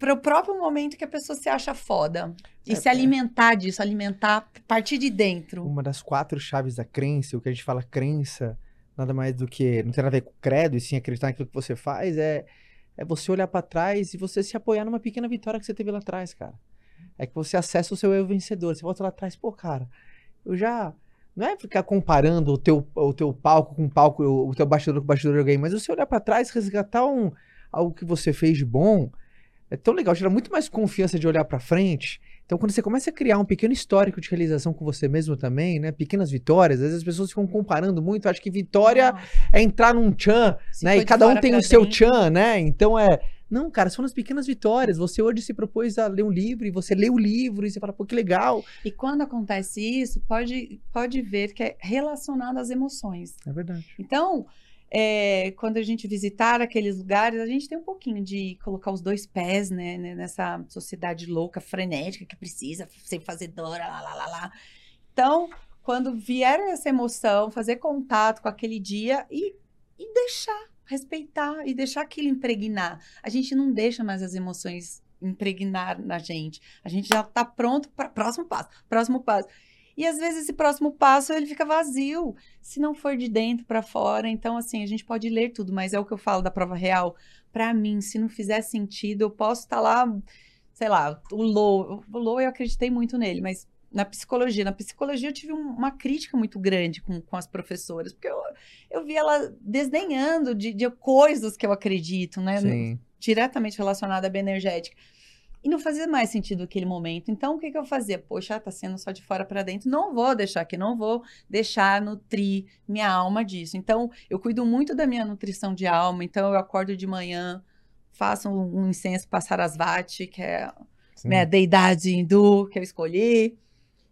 para o próprio momento que a pessoa se acha foda. E É, se é. alimentar disso, alimentar, partir de dentro. Uma das quatro chaves da crença, o que a gente fala crença, nada mais do que. Não tem nada a ver com credo, e sim acreditar naquilo que você faz, é, é você olhar pra trás e você se apoiar numa pequena vitória que você teve lá atrás, cara. É que você acessa o seu eu vencedor. Você volta lá atrás, pô, cara, eu já. Não é ficar comparando o teu, o teu palco com o palco, o teu bastidor com o bastidor de alguém, mas você olhar pra trás, resgatar um, algo que você fez de bom. É tão legal, gera muito mais confiança de olhar pra frente. Então, quando você começa a criar um pequeno histórico de realização com você mesmo também, né? Pequenas vitórias, às vezes as pessoas ficam comparando muito. Acho que vitória Nossa, é entrar num tchan, se né? E cada um tem o seu dentro. tchan, né? Então é. Não, cara, são as pequenas vitórias. Você hoje se propôs a ler um livro e você lê o livro e você fala, pô, que legal. E quando acontece isso, pode, pode ver que é relacionado às emoções. É verdade. Então, é, quando a gente visitar aqueles lugares, a gente tem um pouquinho de colocar os dois pés, né, né, nessa sociedade louca, frenética, que precisa ser fazedora, lá, lá, lá, lá. Então, quando vier essa emoção, fazer contato com aquele dia e, e deixar, respeitar e deixar aquilo impregnar. A gente não deixa mais as emoções impregnar na gente. A gente já está pronto para próximo passo, próximo passo. E às vezes esse próximo passo ele fica vazio, se não for de dentro para fora. Então assim, a gente pode ler tudo, mas é o que eu falo da prova real. Para mim, se não fizer sentido, eu posso estar lá, sei lá, o low, o low eu acreditei muito nele, mas na psicologia, na psicologia eu tive um- uma crítica muito grande com, com as professoras, porque eu, eu vi ela desdenhando de, de coisas que eu acredito, né? Sim. diretamente relacionada à bioenergética. E não fazia mais sentido naquele momento. Então, o que, que eu fazia? Poxa, tá sendo só de fora para dentro. Não vou deixar aqui, não vou deixar nutrir minha alma disso. Então, eu cuido muito da minha nutrição de alma. Então, eu acordo de manhã, faço um, um incenso Sarasvati, que é Sim. minha deidade hindu que eu escolhi.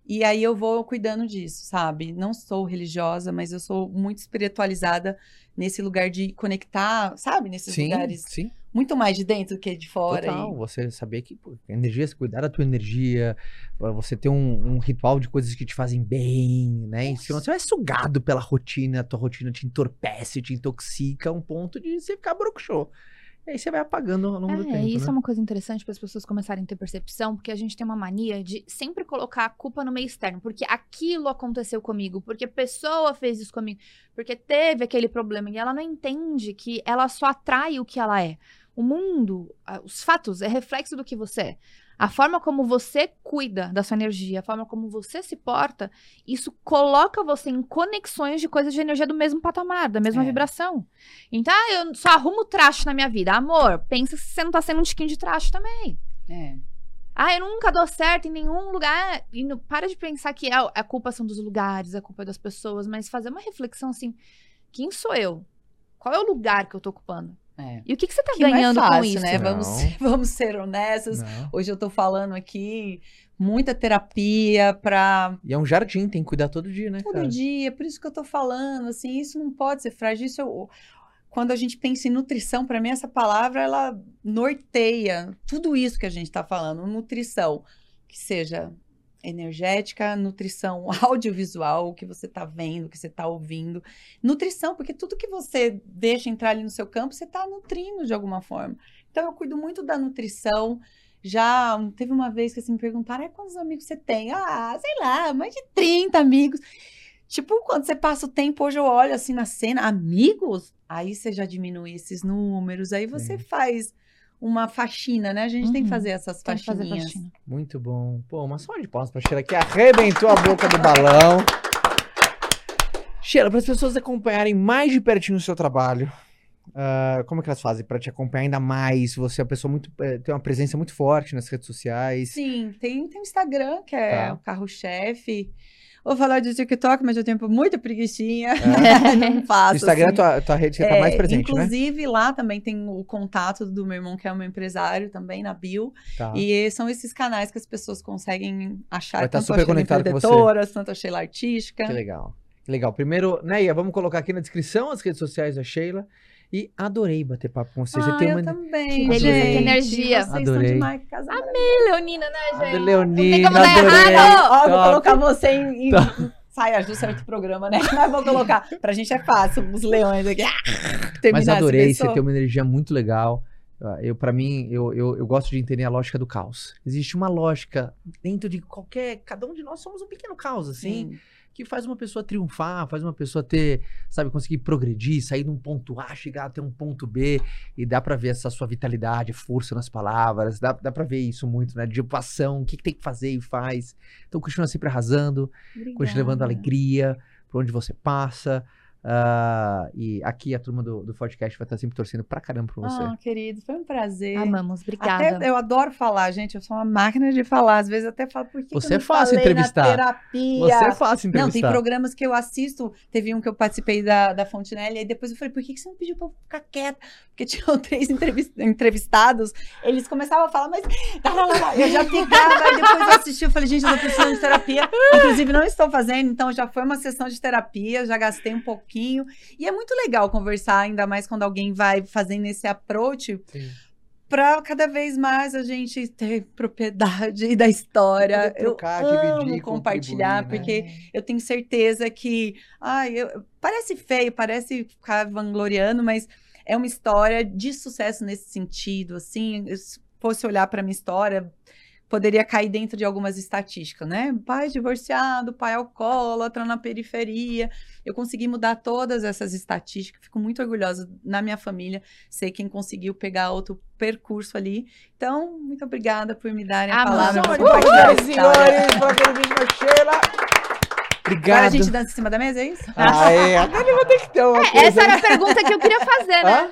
E aí eu vou cuidando disso, sabe? Não sou religiosa, mas eu sou muito espiritualizada nesse lugar de conectar, sabe? Nesses Sim, lugares sim. Muito mais de dentro do que de fora. Total, e- você saber que pô, energia, você cuidar da tua energia, você ter um, um ritual de coisas que te fazem bem, né? E senão você vai sugado pela rotina, a tua rotina te entorpece, te intoxica a um ponto de você ficar broxô. E aí você vai apagando ao longo do É, tempo, isso né? é uma coisa interessante para as pessoas começarem a ter percepção, porque a gente tem uma mania de sempre colocar a culpa no meio externo, porque aquilo aconteceu comigo, porque a pessoa fez isso comigo, porque teve aquele problema, e ela não entende que ela só atrai o que ela é. O mundo, os fatos, é reflexo do que você é. A forma como você cuida da sua energia, a forma como você se porta, isso coloca você em conexões de coisas de energia do mesmo patamar, da mesma É. vibração. Então, ah, eu só arrumo traste na minha vida. Amor, pensa se você não tá sendo um tiquinho de traste também. É. Ah, eu nunca dou certo em nenhum lugar. E não- para de pensar que a, a culpa são dos lugares, a culpa é das pessoas, mas fazer uma reflexão assim: quem sou eu? Qual é o lugar que eu tô ocupando? É. E o que, que você tá Que não é ganhando fácil, com isso? né? Vamos, vamos ser honestos. Não. Hoje eu tô falando aqui muita terapia para E é um jardim, tem que cuidar todo dia, né, todo cara? dia. Por isso que eu tô falando, assim, isso não pode ser frágil. Isso eu- quando a gente pensa em nutrição, para mim essa palavra ela norteia tudo isso que a gente tá falando, nutrição, que seja energética, nutrição audiovisual, o que você tá vendo, o que você tá ouvindo, nutrição, porque tudo que você deixa entrar ali no seu campo, você tá nutrindo de alguma forma. Então eu cuido muito da nutrição. Já teve uma vez que assim, me perguntaram, "Ai, quantos amigos você tem? Ah, sei lá, mais de 30 amigos. Tipo, quando você passa o tempo, hoje eu olho assim na cena, amigos, aí você já diminui esses números, aí você Sim. faz uma faxina, né? A gente tem que Uhum. fazer essas Tem que fazer faxininhas. faxina. Muito bom. Pô, uma salva de palmas pra Sheila que arrebentou a boca do balão. Sheila, para as pessoas acompanharem mais de pertinho o seu trabalho, ah, como é que elas fazem para te acompanhar ainda mais? Você é uma pessoa muito. eh, tem uma presença muito forte nas redes sociais. Sim, tem, tem o Instagram, que é Tá. o carro-chefe. Vou falar de TikTok, mas eu tenho muita preguicinha. não O faço. Instagram é assim. tua, tua rede que tá É, mais presente, né? Inclusive, lá também tem o contato do meu irmão, que é um empresário também, na Bio. Tá. E são esses canais que as pessoas conseguem achar. Vai tá tanto super conectado com você. Tanto a Sheila Artística. Que legal. Que legal. Primeiro, Neia, vamos colocar aqui na descrição as redes sociais da Sheila. E adorei bater papo com você. Você Ah, eu uma. também, Que delícia, gente. que energia. Vocês Adorei. são demais. casal Leonina, né, gente? Leonina, Não tem como dar errado. Ó, eu vou colocar você em, em saia justa certo programa, né? Mas vou colocar. Pra gente é fácil, os leões aqui. Mas adorei, você tem uma energia muito legal. Ah, Eu, para mim, eu, eu, eu gosto de entender a lógica do caos. Existe uma lógica dentro de qualquer. Cada um de nós somos um pequeno caos, assim, Sim. Que faz uma pessoa triunfar, faz uma pessoa ter, sabe, conseguir progredir, sair de um ponto A, chegar até um ponto B, e dá pra ver essa sua vitalidade, força nas palavras, dá, dá pra ver isso muito, né? De paixão, o que, que tem que fazer e faz. Então, continua sempre arrasando, continua levando Obrigada. alegria por onde você passa. Ah, e aqui a turma do, do podcast vai estar sempre torcendo pra caramba por você. Ah, querido, foi um prazer. Amamos, obrigada. Até, eu adoro falar, gente. Eu sou uma máquina de falar. Às vezes eu até falo, por que, Você que eu é fácil entrevistar. Terapia? Você é fácil Não, tem entrevistar. programas que eu assisto. Teve um que eu participei da, da Fontenelle, e aí depois eu falei, por que, que você não pediu pra eu ficar quieta? Porque tinham três entrevis- entrevistados, eles começavam a falar, mas. Eu já ficava, aí depois eu assisti, eu falei, gente, eu tô precisando de terapia. Inclusive, não estou fazendo, então já foi uma sessão de terapia, já gastei um pouquinho. E é muito legal conversar, ainda mais quando alguém vai fazendo esse approach Sim. para cada vez mais a gente ter propriedade da história. Trocar, eu amo dividir, compartilhar, né? porque eu tenho certeza que, ai, eu- parece feio, parece ficar vangloriando, mas é uma história de sucesso nesse sentido, assim, se fosse olhar para minha história, poderia cair dentro de algumas estatísticas, né? Pai divorciado, pai alcoólatra na periferia. Eu consegui mudar todas essas estatísticas, fico muito orgulhosa na minha família, ser quem conseguiu pegar outro percurso ali. Então, muito obrigada por me darem a Ah, palavra. a Senhoras e história. senhores, para aquele vídeo Sheila. Obrigado. Agora a gente dança em cima da mesa, é isso? Aê, agora eu vou ter que ter uma coisa, Essa era a pergunta que eu queria fazer, né? Hã?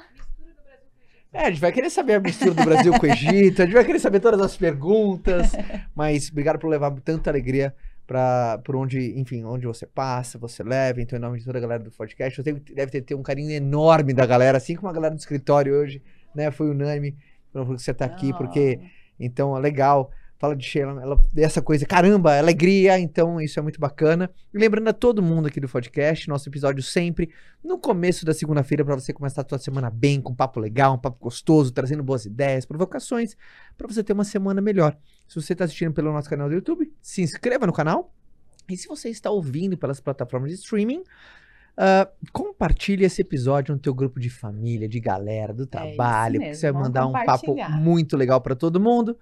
É, a gente vai querer saber a mistura do Brasil com o Egito, a gente vai querer saber todas as perguntas, mas obrigado por levar tanta alegria para por onde, enfim, onde você passa, você leva, então em nome de toda a galera do podcast, eu tenho, deve ter, ter um carinho enorme da galera, assim como a galera do escritório hoje, né, foi unânime, por você estar aqui, porque então é legal. Fala de Sheila, ela, dessa coisa, caramba, alegria, então isso é muito bacana. E lembrando a todo mundo aqui do podcast, nosso episódio sempre no começo da segunda-feira para você começar a sua semana bem, com um papo legal, um papo gostoso, trazendo boas ideias, provocações, para você ter uma semana melhor. Se você está assistindo pelo nosso canal do YouTube, se inscreva no canal. E se você está ouvindo pelas plataformas de streaming, ah, compartilhe esse episódio no teu grupo de família, de galera, do trabalho, porque mesmo, você vai mandar um papo muito legal para todo mundo.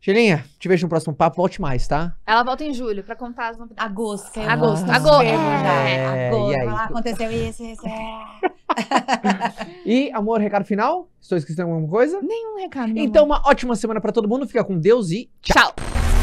Gelinha, te vejo no próximo papo, volte mais, tá? Ela volta em julho pra contar as novidades. Agosto. que eu Agosto, agosto. perguntar. É, Agosto. e aí? Lá, aconteceu isso, isso, é. E, amor, recado final? Estou esquecendo alguma coisa? Nenhum recado. Então, amor. uma ótima semana para todo mundo. Fica com Deus e tchau. tchau.